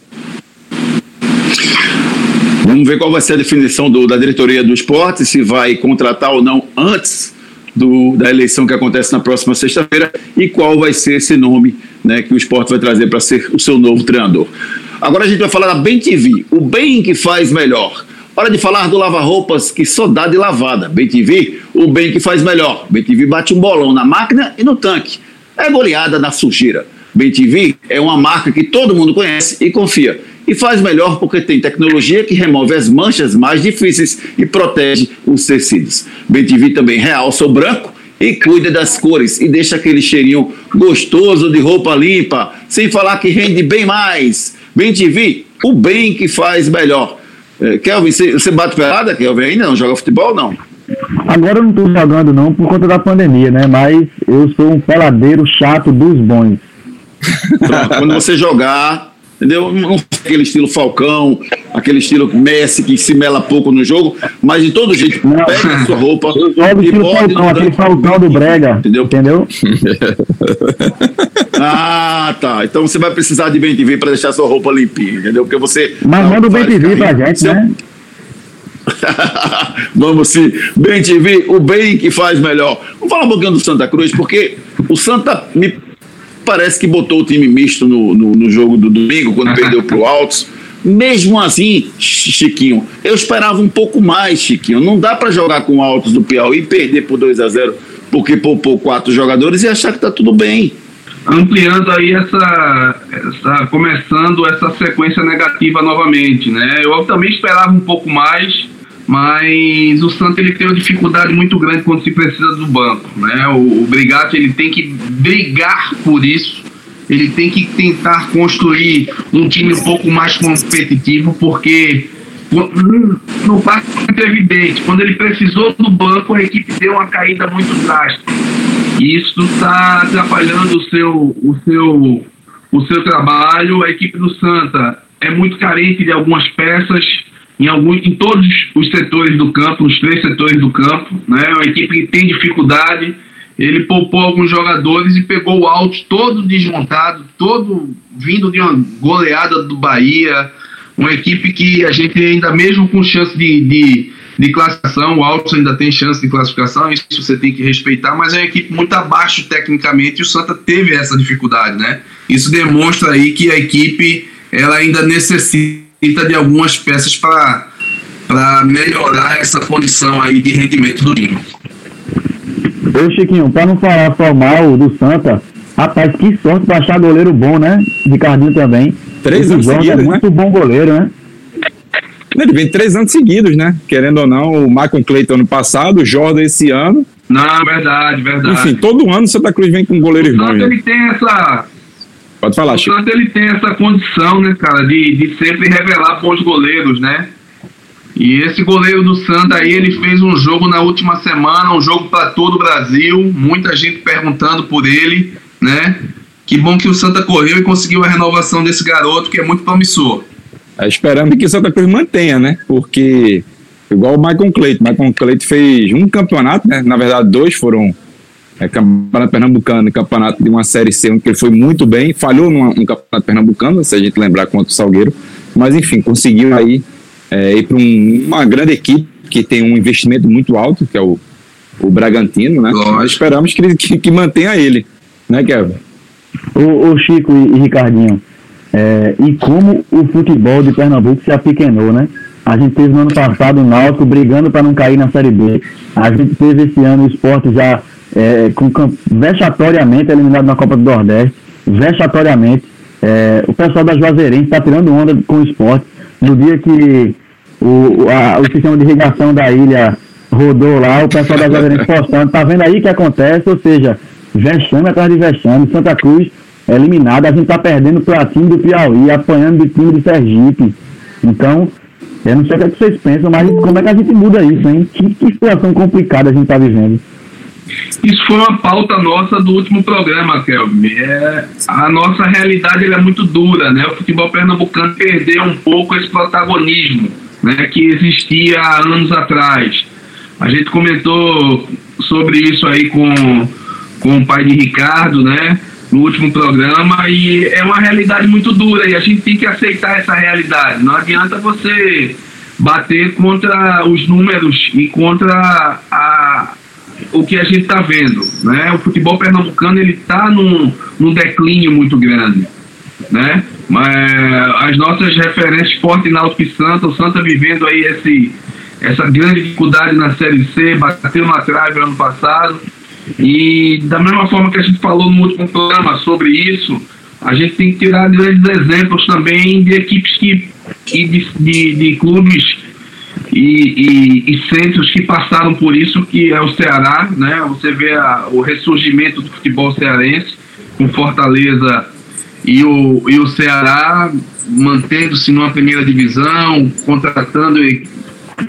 Vamos ver qual vai ser a definição do, da diretoria do esporte, se vai contratar ou não antes do, da eleição que acontece na próxima sexta-feira e qual vai ser esse nome né, que o esporte vai trazer para ser o seu novo treinador. Agora a gente vai falar da Bem TV, o bem que faz melhor. Hora de falar do lava-roupas que só dá de lavada. Bem TV, o bem que faz melhor. Bem TV bate um bolão na máquina e no tanque. É goleada na sujeira. Bem TV é uma marca que todo mundo conhece e confia. E faz melhor porque tem tecnologia que remove as manchas mais difíceis e protege os tecidos. Bem TV também realça o branco e cuida das cores e deixa aquele cheirinho gostoso de roupa limpa, sem falar que rende bem mais. Bem TV, o bem que faz melhor. É, Kelvin, você bate pelada, Kelvin, ainda não joga futebol não? Agora eu não estou jogando não por conta da pandemia, né? Mas eu sou um peladeiro chato dos bons. Pronto, quando você jogar, entendeu? Não aquele estilo Falcão, aquele estilo Messi que se mela pouco no jogo, mas de todo jeito, não. pega a sua roupa. [laughs] Eu jogo estilo Falcão, aquele Falcão do Brega. Entendeu? Entendeu? [laughs] ah, tá. Então você vai precisar de bem TV para deixar sua roupa limpinha, entendeu? Porque você. Mas manda o bem TV pra gente, Seu... né? [laughs] Vamos sim. Bem TV, o bem que faz melhor. Vamos falar um pouquinho do Santa Cruz, porque o Santa me parece que botou o time misto no, no, no jogo do domingo, quando [laughs] perdeu para o Altos. Mesmo assim, Chiquinho, eu esperava um pouco mais, Chiquinho. Não dá para jogar com o Altos do Piauí e perder por 2 a 0 porque poupou quatro jogadores e achar que está tudo bem. Ampliando aí essa, essa. começando essa sequência negativa novamente, né? Eu também esperava um pouco mais mas o Santos ele tem uma dificuldade muito grande quando se precisa do banco, né? O, o Brigatti ele tem que brigar por isso, ele tem que tentar construir um time um pouco mais competitivo, porque no passo é evidente, quando ele precisou do banco, a equipe deu uma caída muito drástica. E isso está atrapalhando o seu, o, seu, o seu trabalho. A equipe do Santa é muito carente de algumas peças em, alguns, em todos os setores do campo, nos três setores do campo. Né? Uma equipe que tem dificuldade. Ele poupou alguns jogadores e pegou o alto todo desmontado, todo vindo de uma goleada do Bahia. Uma equipe que a gente ainda, mesmo com chance de, de, de classificação, o Alto ainda tem chance de classificação, isso você tem que respeitar, mas é uma equipe muito abaixo tecnicamente e o Santa teve essa dificuldade, né? Isso demonstra aí que a equipe ela ainda necessita de algumas peças para melhorar essa condição aí de rendimento do time. Ô Chiquinho, para não falar só mal do Santa, rapaz, que sorte para achar goleiro bom, né? Ricardinho também. Três anos seguidos, é muito bom goleiro, né? Ele vem três anos seguidos, né? Querendo ou não, o Michael Clayton ano passado, o Jordan esse ano. Não, verdade, verdade. Enfim, todo ano o Santa Cruz vem com goleiro irmão. Ele tem essa, Pode falar, Chico. Portanto, ele tem essa condição, né, cara, de, de sempre revelar bons goleiros, né? E esse goleiro do Santa aí, ele fez um jogo na última semana, um jogo para todo o Brasil, muita gente perguntando por ele, né? Que bom que o Santa correu e conseguiu a renovação desse garoto, que é muito promissor. É, esperando que o Santa Cruz mantenha, né? Porque, igual o Michael Cleiton, Michael Cleiton fez um campeonato, né? Na verdade, dois foram é, campeonato pernambucano e campeonato de uma série C, onde ele foi muito bem, falhou num, num campeonato pernambucano, se a gente lembrar contra o Salgueiro, mas enfim, conseguiu aí é, ir para um, uma grande equipe que tem um investimento muito alto, que é o, o Bragantino, né? Nós esperamos que, que, que, mantenha ele, né, Kevin? O, o Chico e, e Ricardinho, é, e como o futebol de Pernambuco se apequenou, né? A gente teve no ano passado o Náutico brigando para não cair na Série B. A gente teve esse ano o esporte já é, com, vexatoriamente eliminado na Copa do Nordeste, vexatoriamente. É, o pessoal da Juazeirense está tirando onda com o esporte. No dia que o, a, o sistema de irrigação da ilha rodou lá, o pessoal da Juazeirense [laughs] postando, tá vendo aí o que acontece? Ou seja, vexame atrás de vexame, Santa Cruz eliminado, a gente tá perdendo para time do Piauí, apanhando de time de Sergipe. Então, eu não sei o que, é que vocês pensam, mas como é que a gente muda isso, hein? Que, que situação complicada a gente tá vivendo. Isso foi uma pauta nossa do último programa, Kelvin. É, a nossa realidade é muito dura, né? O futebol pernambucano perdeu um pouco esse protagonismo né, que existia há anos atrás. A gente comentou sobre isso aí com, com o pai de Ricardo, né? No último programa, e é uma realidade muito dura, e a gente tem que aceitar essa realidade. Não adianta você bater contra os números e contra a, o que a gente está vendo. Né? O futebol pernambucano está num, num declínio muito grande. Né? Mas as nossas referências Esporte Náutico e Santa, o Santa vivendo aí esse, essa grande dificuldade na Série C, bateu na trave ano passado. E da mesma forma que a gente falou no último programa sobre isso, a gente tem que tirar grandes exemplos também de equipes que, que de, de, de clubes e, e, e, centros que passaram por isso, que é o Ceará, né? Você vê a, o ressurgimento do futebol cearense com Fortaleza e o, e o Ceará mantendo-se numa primeira divisão, contratando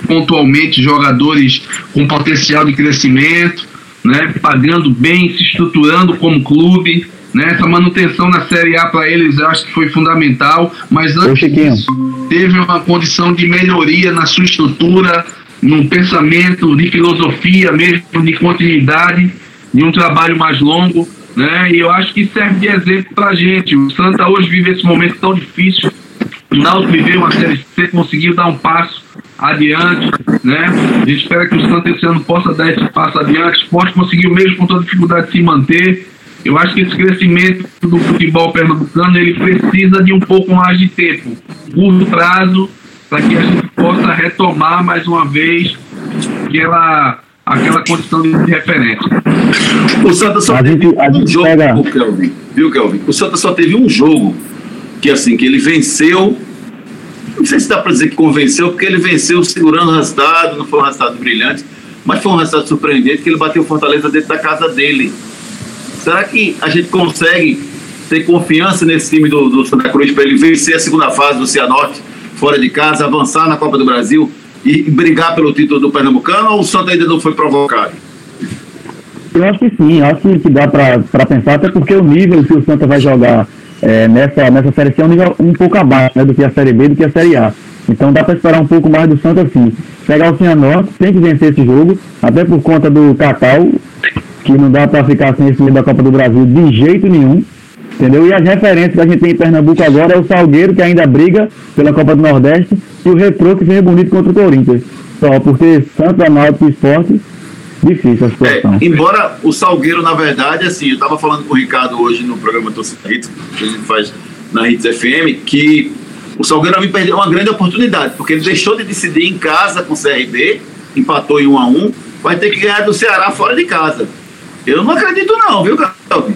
pontualmente jogadores com potencial de crescimento, né? Pagando bem, se estruturando como clube. Né? Essa manutenção na Série A para eles eu acho que foi fundamental, mas antes disso, teve uma condição de melhoria na sua estrutura, num pensamento de filosofia mesmo, de continuidade, de um trabalho mais longo. Né? E eu acho que serve de exemplo para a gente. O Santa hoje vive esse momento tão difícil. O Náutico viveu uma Série C, conseguiu dar um passo adiante, né? A gente espera que o Santa esse ano possa dar esse passo adiante. O esporte conseguiu mesmo com toda dificuldade de se manter. Eu acho que esse crescimento do futebol pernambucano ele precisa de um pouco mais de tempo, curto prazo, para que a gente possa retomar mais uma vez aquela, aquela condição de referência. O Santa só a teve gente, um jogo, pega... Kelvin, viu, Kelvin? O Santa só teve um jogo que assim que ele venceu. Não sei se dá para dizer que convenceu, porque ele venceu segurando o resultado, não foi um resultado brilhante, mas foi um resultado surpreendente que ele bateu Fortaleza dentro da casa dele. Será que a gente consegue ter confiança nesse time do, do Santa Cruz para ele vencer a segunda fase do Cianorte fora de casa, avançar na Copa do Brasil e brigar pelo título do Pernambucano ou o Santa ainda não foi provocado? Eu acho que sim, acho que dá para pensar, até porque o nível que o Santa vai jogar é, nessa, nessa Série C é um nível um pouco abaixo né, do que a Série B, do que a Série A. Então dá para esperar um pouco mais do Santa sim. Pegar o Cianorte, tem que vencer esse jogo, até por conta do Catal, que não dá para ficar sem esse da Copa do Brasil de jeito nenhum. Entendeu? E as referências que a gente tem em Pernambuco agora é o Salgueiro, que ainda briga pela Copa do Nordeste, e o Retrô, que fez bonito contra o Corinthians. Só porque Santo Náutico e Esporte, difícil a situação. É, embora o Salgueiro, na verdade, assim, eu estava falando com o Ricardo hoje no programa Torcida Hits, que a gente faz na Hits FM, que o Salgueiro me perdeu uma grande oportunidade, porque ele deixou de decidir em casa com o CRB, empatou em 1 a 1 vai ter que ganhar do Ceará fora de casa. Eu não acredito não, viu, Calvin?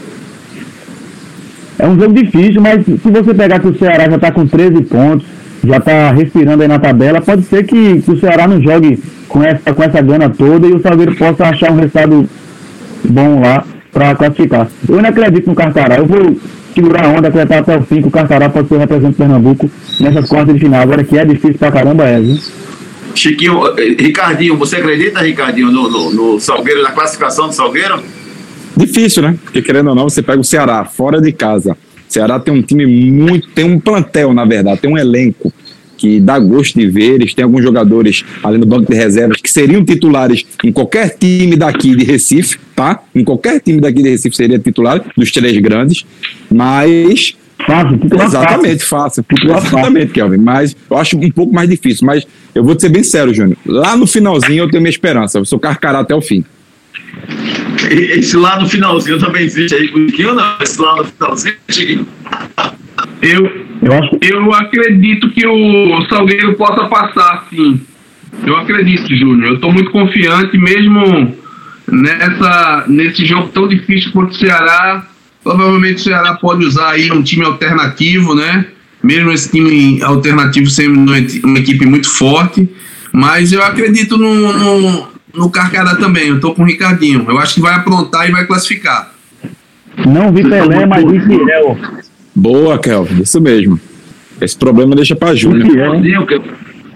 É um jogo difícil, mas se você pegar que o Ceará já está com 13 pontos, já está respirando aí na tabela, pode ser que, que, o Ceará não jogue com essa, com essa gana toda e o Salgueiro possa achar um resultado bom lá para classificar. Eu não acredito no Carcará. Eu vou segurar a onda, acreditar até o fim que o Carcará pode ser representante do Pernambuco nessas quartas de final. Agora que é difícil pra caramba é, viu? Chiquinho, Ricardinho, você acredita, Ricardinho, no, no, no Salgueiro, na classificação do Salgueiro? Difícil, né? Porque querendo ou não, você pega o Ceará fora de casa. O Ceará tem um time muito. tem um plantel, na verdade, tem um elenco que dá gosto de ver. Eles têm alguns jogadores ali no banco de reservas que seriam titulares em qualquer time daqui de Recife, tá? Em qualquer time daqui de Recife seria titular, dos três grandes. Mas Fácil, Exatamente, fácil. Exatamente, Kelvin. Mas eu acho um pouco mais difícil. Mas eu vou te ser bem sério, Júnior. Lá no finalzinho eu tenho minha esperança. Eu sou carcará até o fim. Esse lá no finalzinho também existe aí com não? Esse lá no finalzinho, Eu, eu, acho... eu acredito que o Salgueiro possa passar, sim. Eu acredito, Júnior. Eu estou muito confiante, mesmo nessa, nesse jogo tão difícil contra o Ceará. Provavelmente o Ceará pode usar aí um time alternativo, né? Mesmo esse time alternativo sendo uma equipe muito forte. Mas eu acredito no, no, no Carcará também. Eu tô com o Ricardinho. Eu acho que vai aprontar e vai classificar. Não vi Pelé, mas vi Fiel. Boa, Kelvin. Isso mesmo. Esse problema deixa pra Júnior.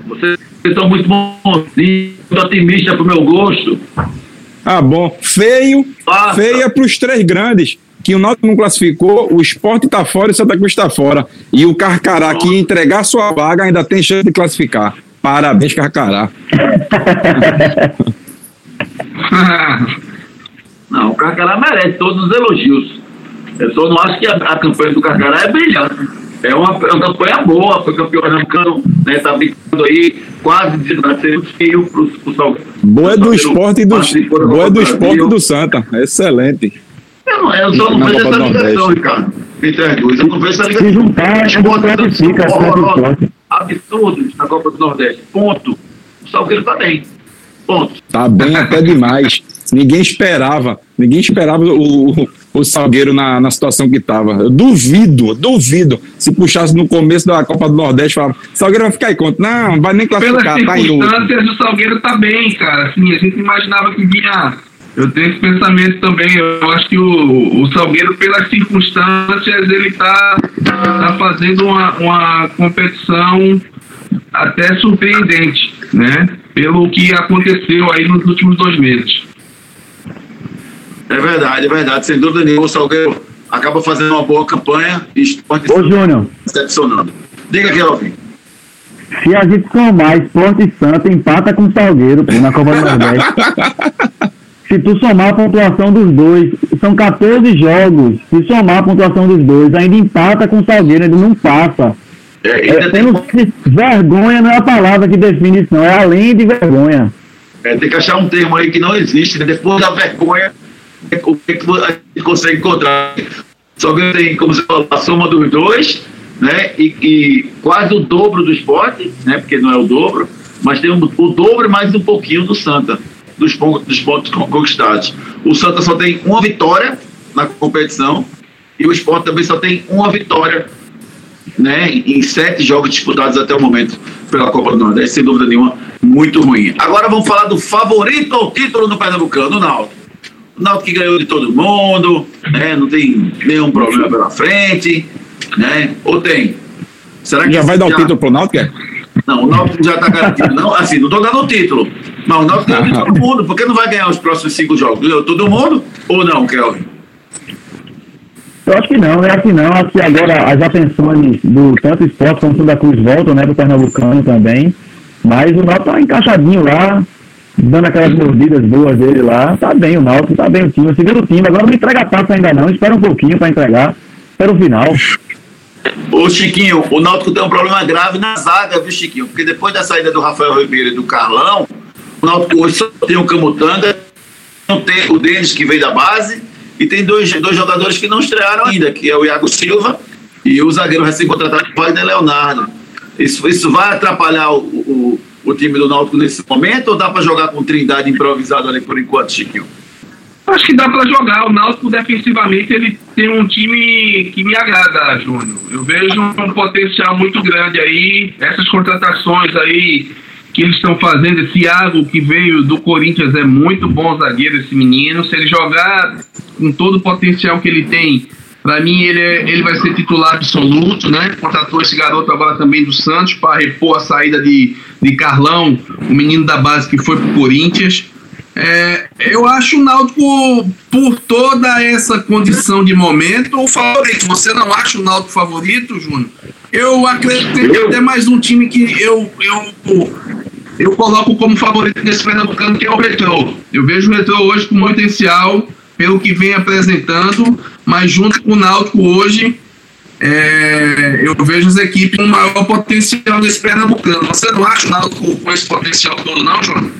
Vocês estão muito bons, muito otimistas pro meu gosto. Ah, bom. Feio, feia é pros três grandes que o Náutico não classificou, o esporte está fora e o Santa Cruz está fora. E o Carcará, que entregar sua vaga, ainda tem chance de classificar. Parabéns, Carcará. [laughs] não, o Carcará merece todos os elogios. Eu só não acho que a, a campanha do Carcará é brilhante. É uma, é uma campanha boa, foi campeão pernambucano, né? Tá brincando aí, quase de ser um fio pro, pro Salgueiro. Boa é do esporte e do, boa é do esporte e do Santa. Excelente. Eu, não, eu só não vejo essa ligação, Ricardo. Entre as duas. Eu não vejo essa ligação. Se juntar, classifica, absurdos na Copa do Nordeste. Ponto. O Salgueiro tá bem. Ponto. Tá bem até demais. Ninguém esperava. Ninguém esperava o, o, o Salgueiro na, na situação que estava. Eu duvido, duvido. Se puxasse no começo da Copa do Nordeste, falava, Salgueiro vai ficar aí contra. Não, vai nem classificar. Pelas tá circunstâncias, o Salgueiro tá bem, cara. Assim, a gente imaginava que vinha. Eu tenho esse pensamento também. Eu acho que o, o Salgueiro, pelas circunstâncias, ele tá, tá fazendo uma, uma competição até surpreendente, né? Pelo que aconteceu aí nos últimos dois meses. É verdade, é verdade. Sem dúvida nenhuma, o Salgueiro acaba fazendo uma boa campanha e esporte Ô, Júnior. decepcionando. Diga aqui, Alvin. Se a gente somar Esporte e Santa, empata com o Salgueiro pô, na Copa do Nordeste. [laughs] Se tu somar a pontuação dos dois, são 14 jogos. Se somar a pontuação dos dois, ainda empata com o Salgueiro, ele não passa. É, é, tem... Vergonha não é a palavra que define isso, não. É além de vergonha. É, tem que achar um termo aí que não existe, né? Depois da vergonha, o que, que a gente consegue encontrar? Só que tem, como você falou, a soma dos dois, né? E, e, quase o dobro do esporte, né? Porque não é o dobro, mas tem um, o dobro mais um pouquinho do Santa, dos pontos, dos pontos conquistados. O Santa só tem uma vitória na competição e o esporte também só tem uma vitória né, em sete jogos disputados até o momento pela Copa do Nordeste, sem dúvida nenhuma, muito ruim. Agora vamos falar do favorito ao título do Pernambucano, o Náutico. O Náutico que ganhou de todo mundo, né? Não tem nenhum problema pela frente, né? Ou tem? Será que já vai dar já... o título pro Náutico? É? Não, o Náutico já está garantido. Não, assim, não estou dando o título. Mas o Náutico ganhou de [laughs] todo mundo. Por que não vai ganhar os próximos cinco jogos? Ganhou todo mundo ou não, Kelvin? Eu acho que não, é assim não. Acho que agora as atenções do tanto esporte como da Cruz voltam, né, pro Pernambucano também. Mas o Náutico tá encaixadinho lá, dando aquelas mordidas boas dele lá. Tá bem o Náutico, tá bem o time. O time, agora não entrega a taça ainda não, espera um pouquinho para entregar. Espera o final. Ô Chiquinho, o Náutico tem um problema grave na zaga, viu Chiquinho? Porque depois da saída do Rafael Ribeiro e do Carlão, o Náutico hoje só tem o Camutanga, não tem o Denis que veio da base, e tem dois, dois jogadores que não estrearam ainda, que é o Iago Silva e o zagueiro recém-contratado Wagner Leonardo. Isso, isso vai atrapalhar o, o o time do Náutico nesse momento ou dá para jogar com Trindade improvisado ali por enquanto, Chiquinho? Acho que dá para jogar. O Náutico defensivamente ele tem um time que me agrada, Júnior. Eu vejo um potencial muito grande aí. Essas contratações aí que eles estão fazendo, esse Iago que veio do Corinthians é muito bom zagueiro, esse menino. Se ele jogar com todo o potencial que ele tem para mim, ele, é, ele vai ser titular absoluto, né? Contratou esse garoto agora também do Santos para repor a saída de, de Carlão, o menino da base que foi pro Corinthians. É, eu acho o Náutico, por toda essa condição de momento, o favorito. Você não acha o Náutico favorito, Júnior? Eu acredito que até mais um time que eu, eu, eu coloco como favorito nesse Pernambucano, que é o Retrô. Eu vejo o Retrô hoje com potencial pelo que vem apresentando, mas junto com o Náutico hoje, é, eu vejo as equipes com maior potencial nesse Pernambucano. Você não acha o Náutico com esse potencial todo, não, João?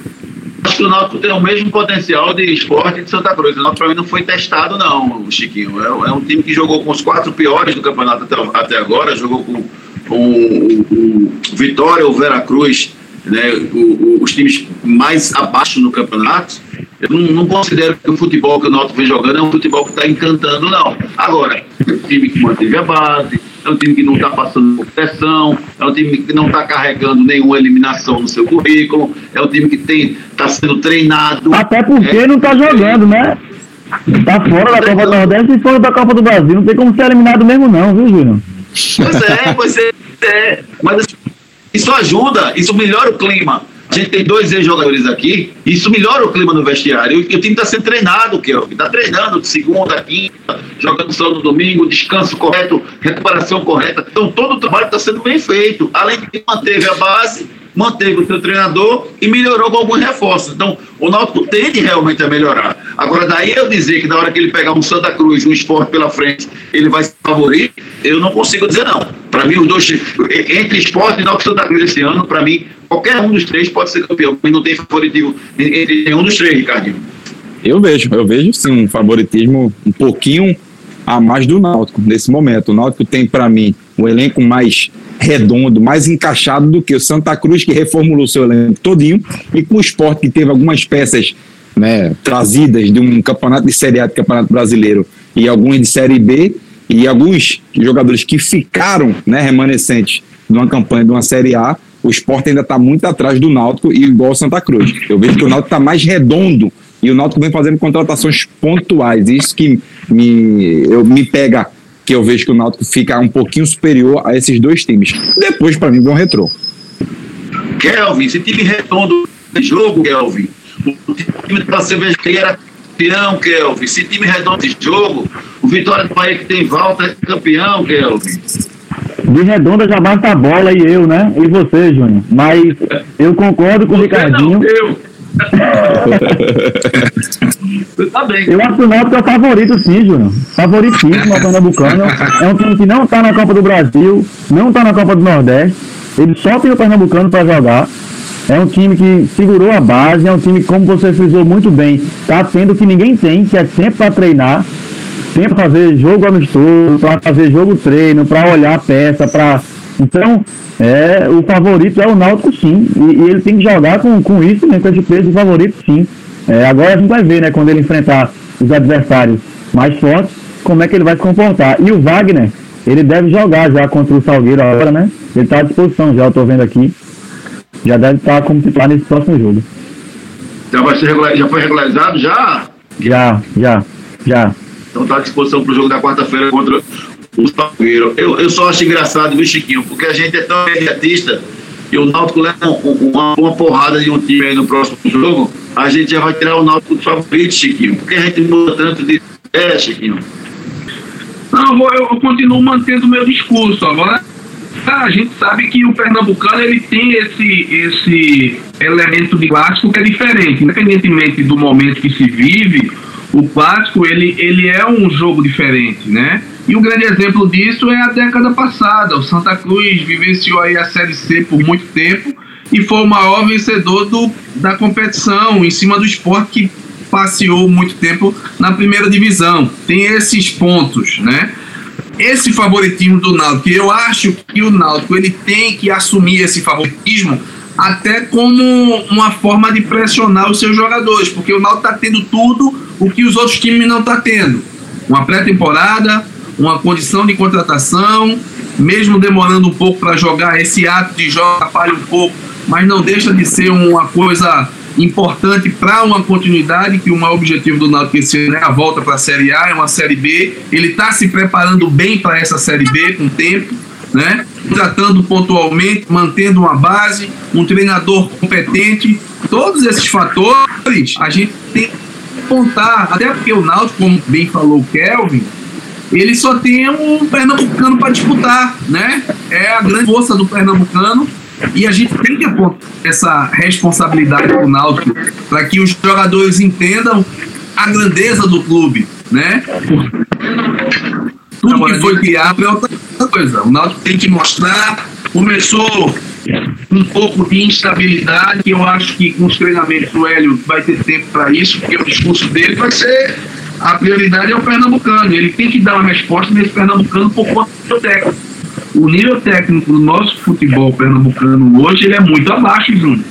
Acho que o Náutico tem o mesmo potencial de esporte de Santa Cruz. O Náutico para mim não foi testado, não, Chiquinho. É, é, um time que jogou com os quatro piores do campeonato até, até agora, jogou com, com o, o Vitória, o Veracruz, né, o, o, os times mais abaixo no campeonato eu não, não, considero que o futebol que o Náutico vem jogando é um futebol que está encantando, não. Agora, é um time que manteve a base, é um time que não está passando por pressão, é um time que não está carregando nenhuma eliminação no seu currículo, é um time que está sendo treinado. Até porque é, não está jogando, né? Está fora da Copa do Nordeste e fora da Copa do Brasil. Não tem como ser eliminado mesmo, não, viu, Júnior? Pois é, pois é. é. Mas isso ajuda, isso melhora o clima a gente tem dois ex-jogadores aqui, isso melhora o clima no vestiário. E o time está sendo treinado, Kelvin. Está treinando de segunda, quinta, jogando só no domingo, descanso correto, recuperação correta. Então todo o trabalho está sendo bem feito. Além de manteve a base, manteve o seu treinador e melhorou com alguns reforços. Então, o Náutico tende realmente a melhorar. Agora, daí eu dizer que na hora que ele pegar um Santa Cruz, um esporte pela frente, ele vai se favorir, eu não consigo dizer não. Para mim, os dois, entre esporte e Náutico Santa Cruz esse ano, para mim, qualquer um dos três pode ser campeão. Mas não tem favoritismo entre nenhum dos três, Ricardinho. Eu vejo, eu vejo sim um favoritismo um pouquinho a mais do Náutico nesse momento. O Náutico tem, para mim, um elenco mais redondo, mais encaixado do que o Santa Cruz, que reformulou seu elenco todinho, e com o esporte que teve algumas peças né, trazidas de um campeonato de Série A de Campeonato Brasileiro e alguns de Série B, e alguns jogadores que ficaram né, remanescentes de uma campanha de uma Série A, o esporte ainda está muito atrás do Náutico e igual o Santa Cruz. Eu vejo que o Náutico está mais redondo e o Náutico vem fazendo contratações pontuais. Isso que me, eu, me pega que eu vejo que o Náutico fica um pouquinho superior a esses dois times. Depois, para mim, vem um retrô. Kelvin, esse time redondo de jogo, Kelvin. O time da cervejaria era campeão, Kelvin. Esse time redondo de jogo, o Vitória do Bahia que tem volta é campeão, Kelvin. De redonda já basta a bola e eu, né? E você, Júnior. Mas eu concordo com o Ricardinho. Não, eu. [laughs] tá bem. Eu acho que o Náutico é o favorito, sim, Júnior. Favoritíssimo ao Pernambucano. É um time que não está na Copa do Brasil, não está na Copa do Nordeste. Ele só tem o Pernambucano para jogar. É um time que segurou a base, é um time, como você frisou muito bem, está tendo o que ninguém tem, que é tempo para treinar, tempo para fazer jogo amistoso, para fazer jogo treino, para olhar a peça, para. Então, é, o favorito é o Náutico sim. E, e, ele tem que jogar com, com isso, né? Com esse peso de favorito sim. É, agora a gente vai ver, né, quando ele enfrentar os adversários mais fortes, como é que ele vai se comportar. E o Wagner, ele deve jogar já contra o Salgueiro agora, né? Ele está à disposição já, eu tô vendo aqui. Já deve estar como titular nesse próximo jogo. Já, vai ser regular, já foi regularizado? Já? Já, já, já. Então está à disposição para o jogo da quarta-feira contra o Salgueiro. Eu, eu só acho engraçado, viu, Chiquinho? Porque a gente é tão imediatista e o Náutico leva uma, uma, porrada de um time aí no próximo jogo, a gente já vai tirar o Náutico do favorito, Chiquinho. Porque a gente muda tanto de é, Chiquinho. Não, eu, eu continuo mantendo o meu discurso. Agora, a gente sabe que o pernambucano ele tem esse, esse elemento de clássico que é diferente. Independentemente do momento que se vive, o clássico ele, ele é um jogo diferente, né? E um grande exemplo disso é a década passada. O Santa Cruz vivenciou aí a Série C por muito tempo e foi o maior vencedor do, da competição em cima do esporte que passeou muito tempo na primeira divisão. Tem esses pontos, né? Esse favoritismo do Náutico, eu acho que o Náutico ele tem que assumir esse favoritismo até como uma forma de pressionar os seus jogadores, porque o Náutico está tendo tudo o que os outros times não estão tá tendo. Uma pré-temporada, uma condição de contratação, mesmo demorando um pouco para jogar, esse ato de jogo atrapalha um pouco, mas não deixa de ser uma coisa importante para uma continuidade, que o maior objetivo do Náutico esse ano é a volta para a Série A, é uma Série B. Ele está se preparando bem para essa Série B com tempo, né? Tratando pontualmente, mantendo uma base, um treinador competente. Todos esses fatores a gente tem que apontar, até porque o Náutico, como bem falou o Kelvin, ele só tem um pernambucano para disputar, né? É a grande força do pernambucano e a gente tem que apontar essa responsabilidade para o Náutico para que os jogadores entendam a grandeza do clube, né? Tudo que foi criado é outra coisa. O Náutico tem que mostrar. Começou um pouco de instabilidade, eu acho que com os treinamentos o Hélio vai ter tempo para isso, porque o discurso dele vai ser a prioridade é o pernambucano. Ele tem que dar uma resposta nesse pernambucano por conta do técnico o nível técnico do nosso futebol pernambucano hoje ele é muito abaixo, Júnior.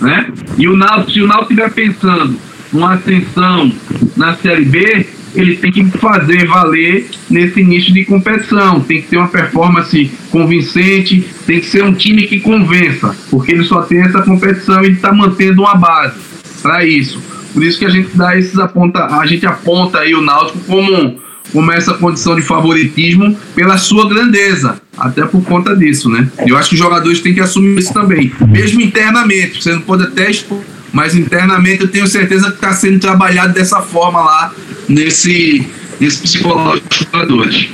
Né? E o Náutico, se o Náutico estiver pensando numa ascensão na Série B, ele tem que fazer valer nesse início de competição. Tem que ter uma performance convincente, tem que ser um time que convença, porque ele só tem essa competição e está mantendo uma base para isso. Por isso que a gente dá esses aponta, a gente aponta aí o Náutico como como essa condição de favoritismo pela sua grandeza, até por conta disso, né? Eu acho que os jogadores têm que assumir isso também, mesmo internamente. Você não pode até expor, mas internamente eu tenho certeza que está sendo trabalhado dessa forma lá nesse, nesse psicológico dos jogadores.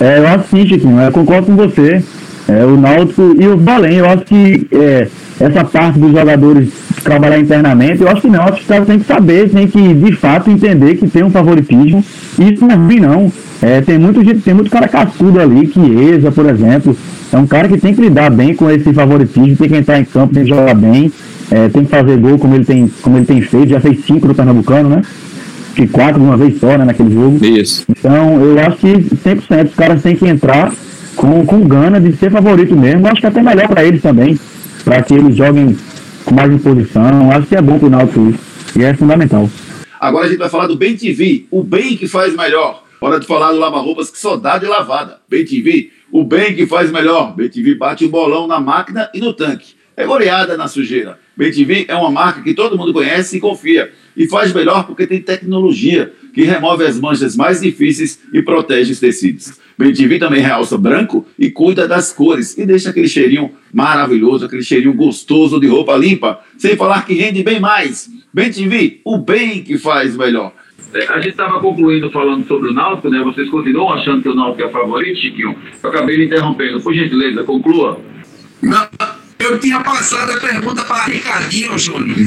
É, eu acho sim, Chiquinho, eu concordo com você. É, o Náutico e o Balém, eu acho que é, essa parte dos jogadores trabalhar internamente, eu acho que não, acho que os caras têm que saber, tem que de fato entender que tem um favoritismo, isso não é ruim não. É, tem, muito, tem muito cara cascudo ali, que Eza, por exemplo, é um cara que tem que lidar bem com esse favoritismo, tem que entrar em campo, tem que jogar bem, é, tem que fazer gol como ele tem, como ele tem feito, já fez cinco no Pernambucano, né? Que quatro de uma vez só, né, naquele jogo. Isso. Então, eu acho que 100% os caras têm que entrar com, com gana de ser favorito mesmo. Eu acho que é até melhor para eles também, para que eles joguem com mais imposição. Acho que é bom pro Náutico isso. E é fundamental. Agora a gente vai falar do Bem TV, o bem que faz melhor. Hora de falar do lava-roupas que só dá de lavada. Bem TV, o bem que faz melhor. Bem TV bate o bolão na máquina e no tanque. É goleada na sujeira. Bem TV é uma marca que todo mundo conhece e confia. E faz melhor porque tem tecnologia que remove as manchas mais difíceis e protege os tecidos. Bem TV também realça branco e cuida das cores e deixa aquele cheirinho maravilhoso, aquele cheirinho gostoso de roupa limpa, sem falar que rende bem mais. Bem TV, o bem que faz melhor. É, a gente estava concluindo falando sobre o Náutico, né? Vocês continuam achando que o Náutico é favorito, Chiquinho? Eu acabei lhe interrompendo. Por gentileza, conclua. Não, eu tinha passado a pergunta para Ricardinho, Júnior. [laughs]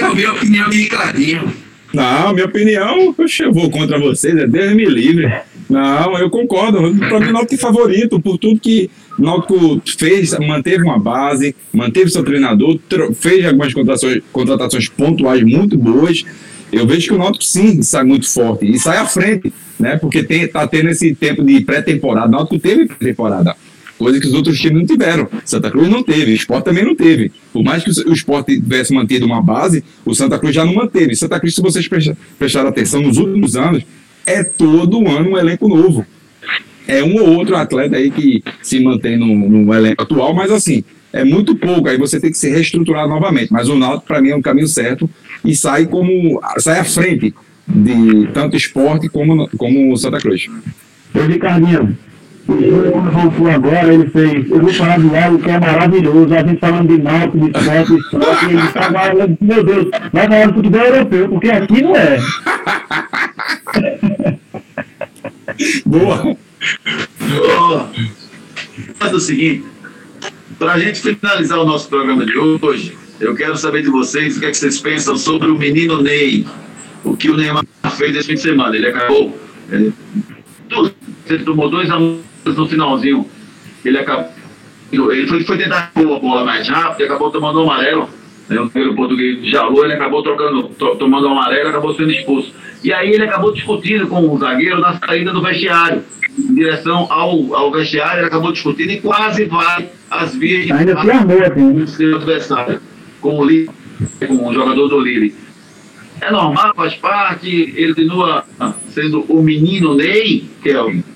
eu vi a opinião de Ricardinho. Não, minha opinião, poxa, eu vou contra vocês, é Deus me livre. Não, eu concordo. Para mim, o é favorito por tudo que o fez, manteve uma base, manteve seu treinador, fez algumas contratações, contratações pontuais muito boas. Eu vejo que o Náutico sim sai muito forte e sai à frente, né? Porque tem, tá tendo esse tempo de pré-temporada. O teve pré-temporada coisa que os outros times não tiveram. Santa Cruz não teve, o Sport também não teve. Por mais que o Sport tivesse mantido uma base, o Santa Cruz já não manteve. Santa Cruz, se vocês prestaram atenção nos últimos anos, é todo ano um elenco novo. É um ou outro atleta aí que se mantém no, no elenco atual, mas assim, é muito pouco. Aí você tem que se reestruturar novamente. Mas o Náutico, para mim, é um caminho certo e sai como sai à frente de tanto esporte como, como Santa Cruz. Ô, Ricardinho, o Júnior, quando voltou agora, ele fez. Eu vou falar de algo que é maravilhoso. A gente falando de náutico, de esporte, de esporte, e ele tá agora, meu Deus, vai falar de futebol europeu, porque aqui não é. Boa! Faz o seguinte, para a gente finalizar o nosso programa de hoje, eu quero saber de vocês o que, é que vocês pensam sobre o menino Ney. O que o Neymar fez esse fim de semana. Ele acabou. Ele, ele tomou dois anos no finalzinho, ele acabou. Ele foi, foi tentar pôr a bola mais rápido e acabou tomando um amarelo. Né, o primeiro português jalou, ele acabou trocando, to, tomando um amarelo e acabou sendo expulso. E aí ele acabou discutindo com o zagueiro na saída do vestiário, em direção ao, ao vestiário, ele acabou discutindo e quase vai às vias de Ainda tem amor, com o seu adversário, com o, Lille, com o jogador do Lille. É normal, faz parte, ele continua sendo o menino Ney, Kelvin. Não,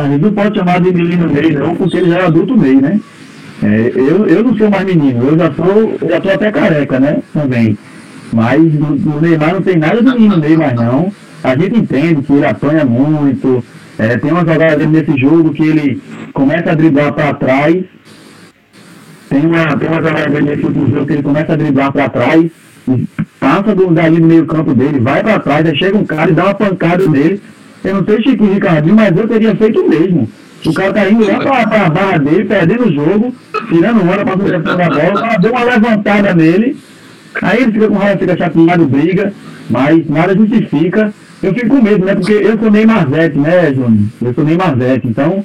a gente não pode chamar de menino Ney, não, porque ele já é adulto Ney, né? É, eu, eu não sou mais menino, eu já sou, já tô até careca, né? Também. Mas no, no Neymar não tem nada de menino Ney mais não. A gente entende que ele apanha muito. É, tem uma jogada dele nesse jogo que ele começa a driblar para trás. Tem uma, tem uma jogada dele nesse último jogo que ele começa a driblar para trás. Passa do, dali no meio campo dele, vai para trás, aí chega um cara e dá uma pancada nele eu não sei Chiquinho Ricardinho, mas eu teria feito o mesmo. O cara tá indo lá pra, pra barra dele, perdendo o jogo, tirando hora, passando o da bola, o cara deu uma levantada nele, aí ele fica com raiva, fica chateado, briga, mas nada justifica. Eu fico com medo, né? Porque eu sou Neymar Zete, né, Júnior? Eu sou Neymar Zete, então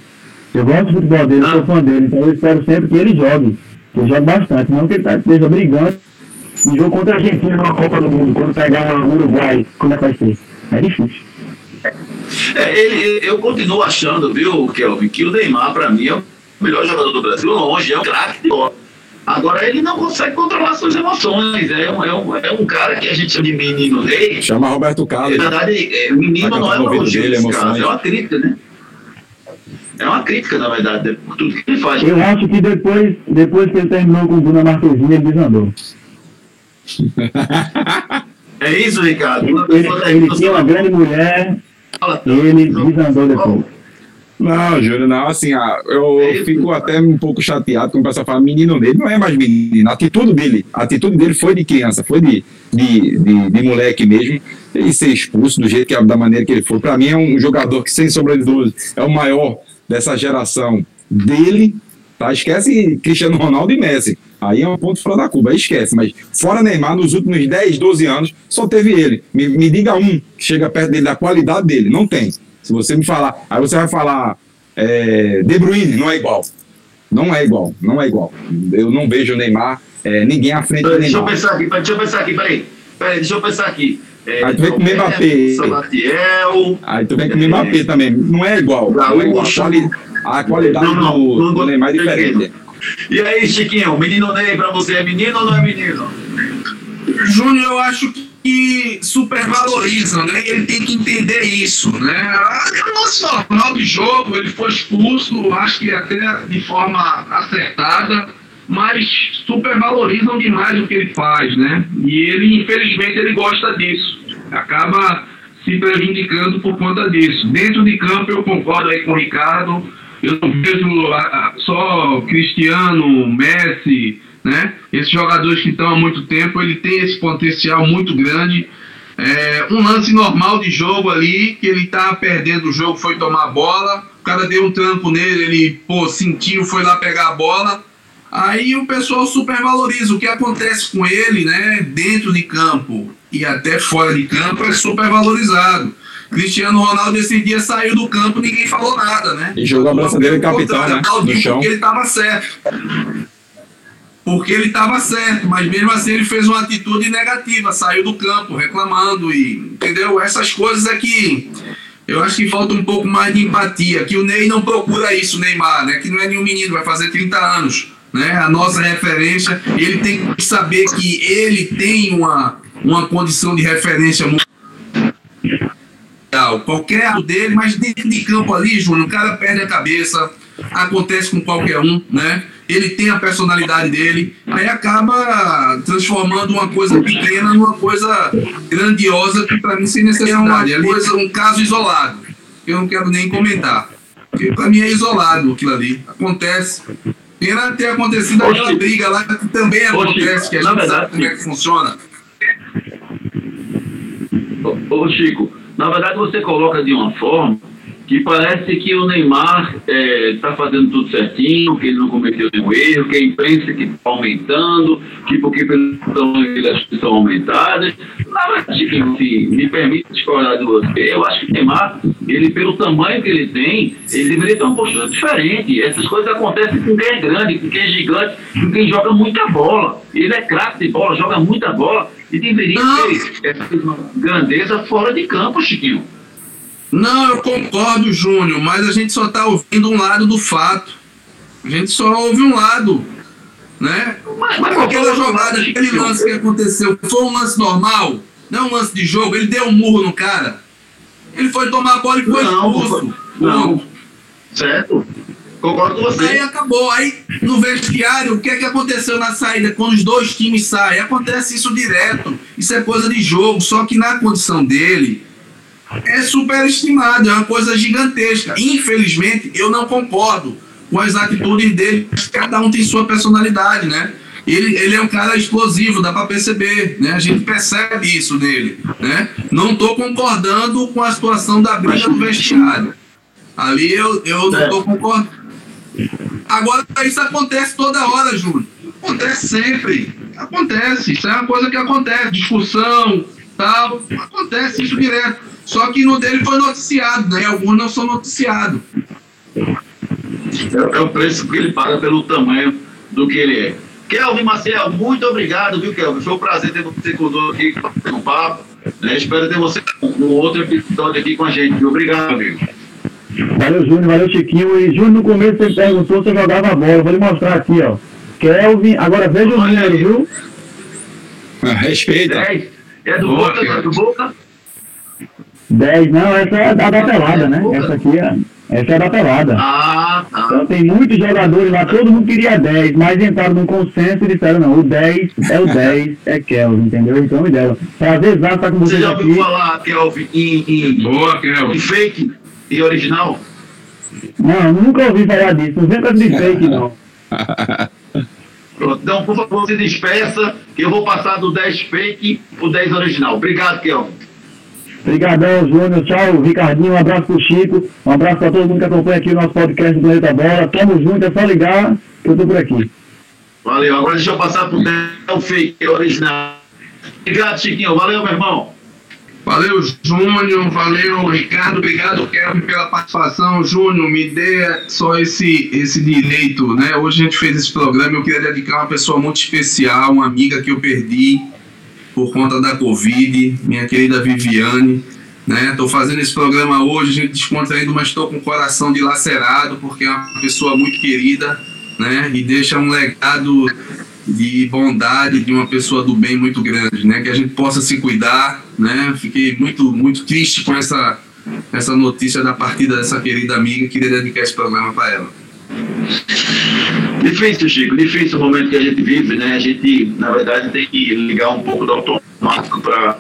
eu gosto do futebol dele, sou fã dele, então eu espero sempre que ele jogue, que ele jogue bastante, não que ele tá, esteja brigando em jogo contra a Argentina na Copa do Mundo, quando pegar o Uruguai, como é que vai ser? É difícil. É, ele, eu continuo achando, viu, Kelvin, que o Neymar, para mim, é o melhor jogador do Brasil, longe, é um craque de bola. Agora ele não consegue controlar suas emoções. É um, é um, é um cara que a gente chama de menino rei. Chama Roberto Carlos. Na verdade, é, menino não é um elogio dele, é uma crítica, né? É uma crítica, na verdade, por tudo que ele faz. Eu acho que depois, depois que ele terminou com o Bruna Marquezine, ele desandou. [laughs] é isso, Ricardo. Ele, ele, ele tinha uma grande mulher, ele desandou depois. Não, Júlio, não, assim, ah, eu fico até um pouco chateado quando o pessoal fala menino dele, não é mais menino, a atitude dele, a atitude dele foi de criança, foi de, de, de, de moleque mesmo, e ser expulso do jeito que da maneira que ele foi, para mim é um jogador que, sem sombra de dúvida, é o maior dessa geração dele, tá? Esquece Cristiano Ronaldo e Messi. Aí é um ponto fora da curva, aí esquece. Mas fora Neymar, nos últimos 10, 12 anos, só teve ele. Me, me diga um que chega perto dele, da qualidade dele. Não tem. Se você me falar, aí você vai falar é, De Bruyne, não é igual. Não é igual, não é igual. Eu não vejo o Neymar, é, ninguém à frente do Deixa eu Neymar. pensar aqui, deixa eu pensar aqui, peraí. Peraí, deixa eu pensar aqui. É, Aí tu vem com o Mbappé. Salatiel. Aí tu vem com o Mbappé também. Não é igual. Não é igual. A, quali- a qualidade Não, não, do, não do Neymar é diferente. E aí, Chiquinho, menino Ney pra você é menino ou não é menino? Júnior, eu acho que supervalorizam, né? Ele tem que entender isso, né? É nosso normal de jogo, ele foi expulso, acho que até de forma acertada, mas supervalorizam demais o que ele faz, né? E ele, infelizmente, ele gosta disso. Acaba se prejudicando por conta disso. Dentro de campo, eu concordo aí com o Ricardo. Eu não vejo só Cristiano, Messi, né? Esses jogadores que estão há muito tempo, ele tem esse potencial muito grande. É, um lance normal de jogo ali, que ele tá perdendo o jogo, foi tomar a bola, o cara deu um trampo nele, ele, pô, sentiu, foi lá pegar a bola. Aí o pessoal supervaloriza. O que acontece com ele, né, dentro de campo e até fora de campo, é supervalorizado. Cristiano Ronaldo esse dia saiu do campo, ninguém falou nada, né? E jogou a braçadeira de capitão, né? No chão. Porque ele estava certo. Porque ele estava certo, mas mesmo assim ele fez uma atitude negativa, saiu do campo reclamando e entendeu? Essas coisas é que eu acho que falta um pouco mais de empatia, que o Ney não procura isso, o Neymar, né? Que não é nenhum menino, vai fazer 30 anos, né? A nossa referência, ele tem que saber que ele tem uma, uma condição de referência muito Qualquer ato dele, mas dentro de campo ali, Júnior, o cara perde a cabeça, acontece com qualquer um, né? Ele tem a personalidade dele, aí acaba transformando uma coisa pequena numa coisa grandiosa que para mim sem necessidade. É uma coisa, um caso isolado. que Eu não quero nem comentar. Porque para mim é isolado aquilo ali. Acontece. Pena ter acontecido aquela Oxi. briga lá que também acontece, que a na gente verdade, sabe como é que funciona. Ô, Chico, na verdade você coloca de uma forma que parece que o Neymar está fazendo tudo certinho, que ele não cometeu nenhum erro, que a imprensa que está aumentando, que porque coisas são aumentadas. Na verdade, se me permite discordar de você, eu acho que o Neymar, ele, pelo tamanho que ele tem, ele deveria ter uma postura diferente. Essas coisas acontecem com quem é grande, com quem é gigante, com quem joga muita bola. Ele é craque de bola, joga muita bola e deveria ter essa grandeza fora de campo, Chiquinho. Não, eu concordo, Júnior, mas a gente só está ouvindo um lado do fato. A gente só ouve um lado, né? Mas, mas Aquela jogada, aquele lance que aconteceu, foi um lance normal? Não é um lance de jogo, ele deu um murro no cara. Ele foi tomar a bola e foi Não, expulso. não. Ponto. Certo? Concordo com Aí você. acabou. Aí no vestiário, o que é que aconteceu na saída quando os dois times saem? Acontece isso direto. Isso é coisa de jogo. Só que na condição dele é superestimado, é uma coisa gigantesca. Infelizmente, eu não concordo com as atitudes dele. Cada um tem sua personalidade, né? Ele, ele é um cara explosivo, dá pra perceber, né? A gente percebe isso nele, né? Não tô concordando com a situação da briga do vestiário. Ali eu, eu não tô concordando. Agora, isso acontece toda hora, Júlio. Acontece sempre. Acontece. Isso é uma coisa que acontece. Discussão, tal. Acontece isso direto. Só que no dele foi noticiado, né? Alguns não são noticiados. É, é o preço que ele paga pelo tamanho do que ele é. Kelvin Marcel, muito obrigado, viu, Kelvin? Foi um prazer ter você conosco aqui no papo. né? Espero ter você no outro episódio aqui com a gente. viu? Obrigado, amigo. Valeu, Júnior, valeu, Chiquinho. E Júnior, no começo você perguntou se eu jogava bola. Vou lhe mostrar aqui, ó. Kelvin, agora veja o número, viu? Ah, Respeita. 10. É do Boa, Boca, é do Boca? 10, não, essa é a da pelada, né? Essa aqui é, essa é a da pelada. Ah, tá. Então tem muitos jogadores lá, todo mundo queria 10, mas entraram num consenso e disseram, não, o 10 é o 10, é Kelvin, entendeu? Então me deram. Prazer exato estar com Você vocês já ouviu aqui. falar, Kelvin, em, em, Boa, em Kelvin. fake e original? Não, nunca ouvi falar disso, não vem com de fake, não. [laughs] Pronto. Então, por favor, se despeça, que eu vou passar do 10 fake pro 10 original. Obrigado, Kelvin. Obrigadão, Júnior. Tchau, Ricardinho. Um abraço pro Chico. Um abraço para todo mundo que acompanha aqui o nosso podcast do Planeta Bola. Tamo junto, é só ligar que eu tô por aqui. Valeu. Agora deixa eu passar pro Del Fake original. Obrigado, Chiquinho. Valeu, meu irmão. Valeu, Júnior. Valeu, Ricardo. Obrigado, Kevin, pela participação. Júnior, me dê só esse, esse direito, né? Hoje a gente fez esse programa. Eu queria dedicar a uma pessoa muito especial, uma amiga que eu perdi por conta da Covid, minha querida Viviane. Né? Tô fazendo esse programa hoje, gente descontraindo, mas estou com o coração dilacerado, porque é uma pessoa muito querida, né? E deixa um legado de bondade de uma pessoa do bem muito grande, né? Que a gente possa se cuidar, né? Fiquei muito muito triste com essa essa notícia da partida dessa querida amiga, queria dedicar esse programa para ela. Difícil, Chico, difícil o momento que a gente vive, né? A gente, na verdade, tem que ligar um pouco do automático para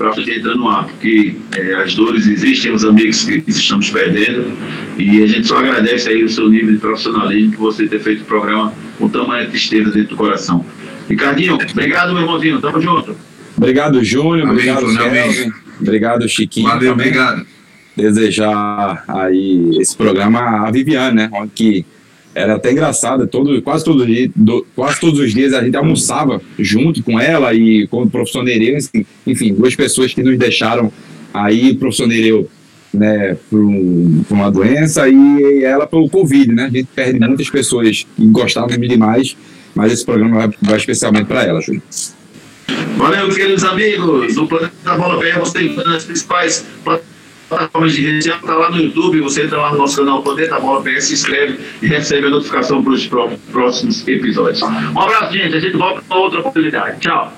para entrar no ar, porque é, as dores existem, os amigos que estamos perdendo, e a gente só agradece aí o seu nível de profissionalismo por você ter feito o programa com tamanha tristeza dentro do coração. Ricardinho, obrigado, meu irmãozinho, tamo junto. Obrigado, Júnior, obrigado, obrigado, Chiquinho. Valeu, também. obrigado. Desejar aí esse programa a Viviane, né, que era até engraçado, todo, quase, todo do, quase todos os dias a gente almoçava junto com ela e com o professor Nereu, enfim, duas pessoas que nos deixaram aí, o professor Nereu né, por, um, por, uma doença e ela pelo Covid, né? A gente perde muitas pessoas que gostavam demais, mas esse programa vai, especialmente para ela, Júlio. Valeu, queridos amigos do Planeta Bola BR, você tem as principais plataformas plataformas de rede está lá no YouTube, você entra lá no nosso canal Planeta Bola PS, se inscreve e recebe a notificação para os próximos episódios. Um abraço, gente. A gente volta para outra oportunidade. Tchau.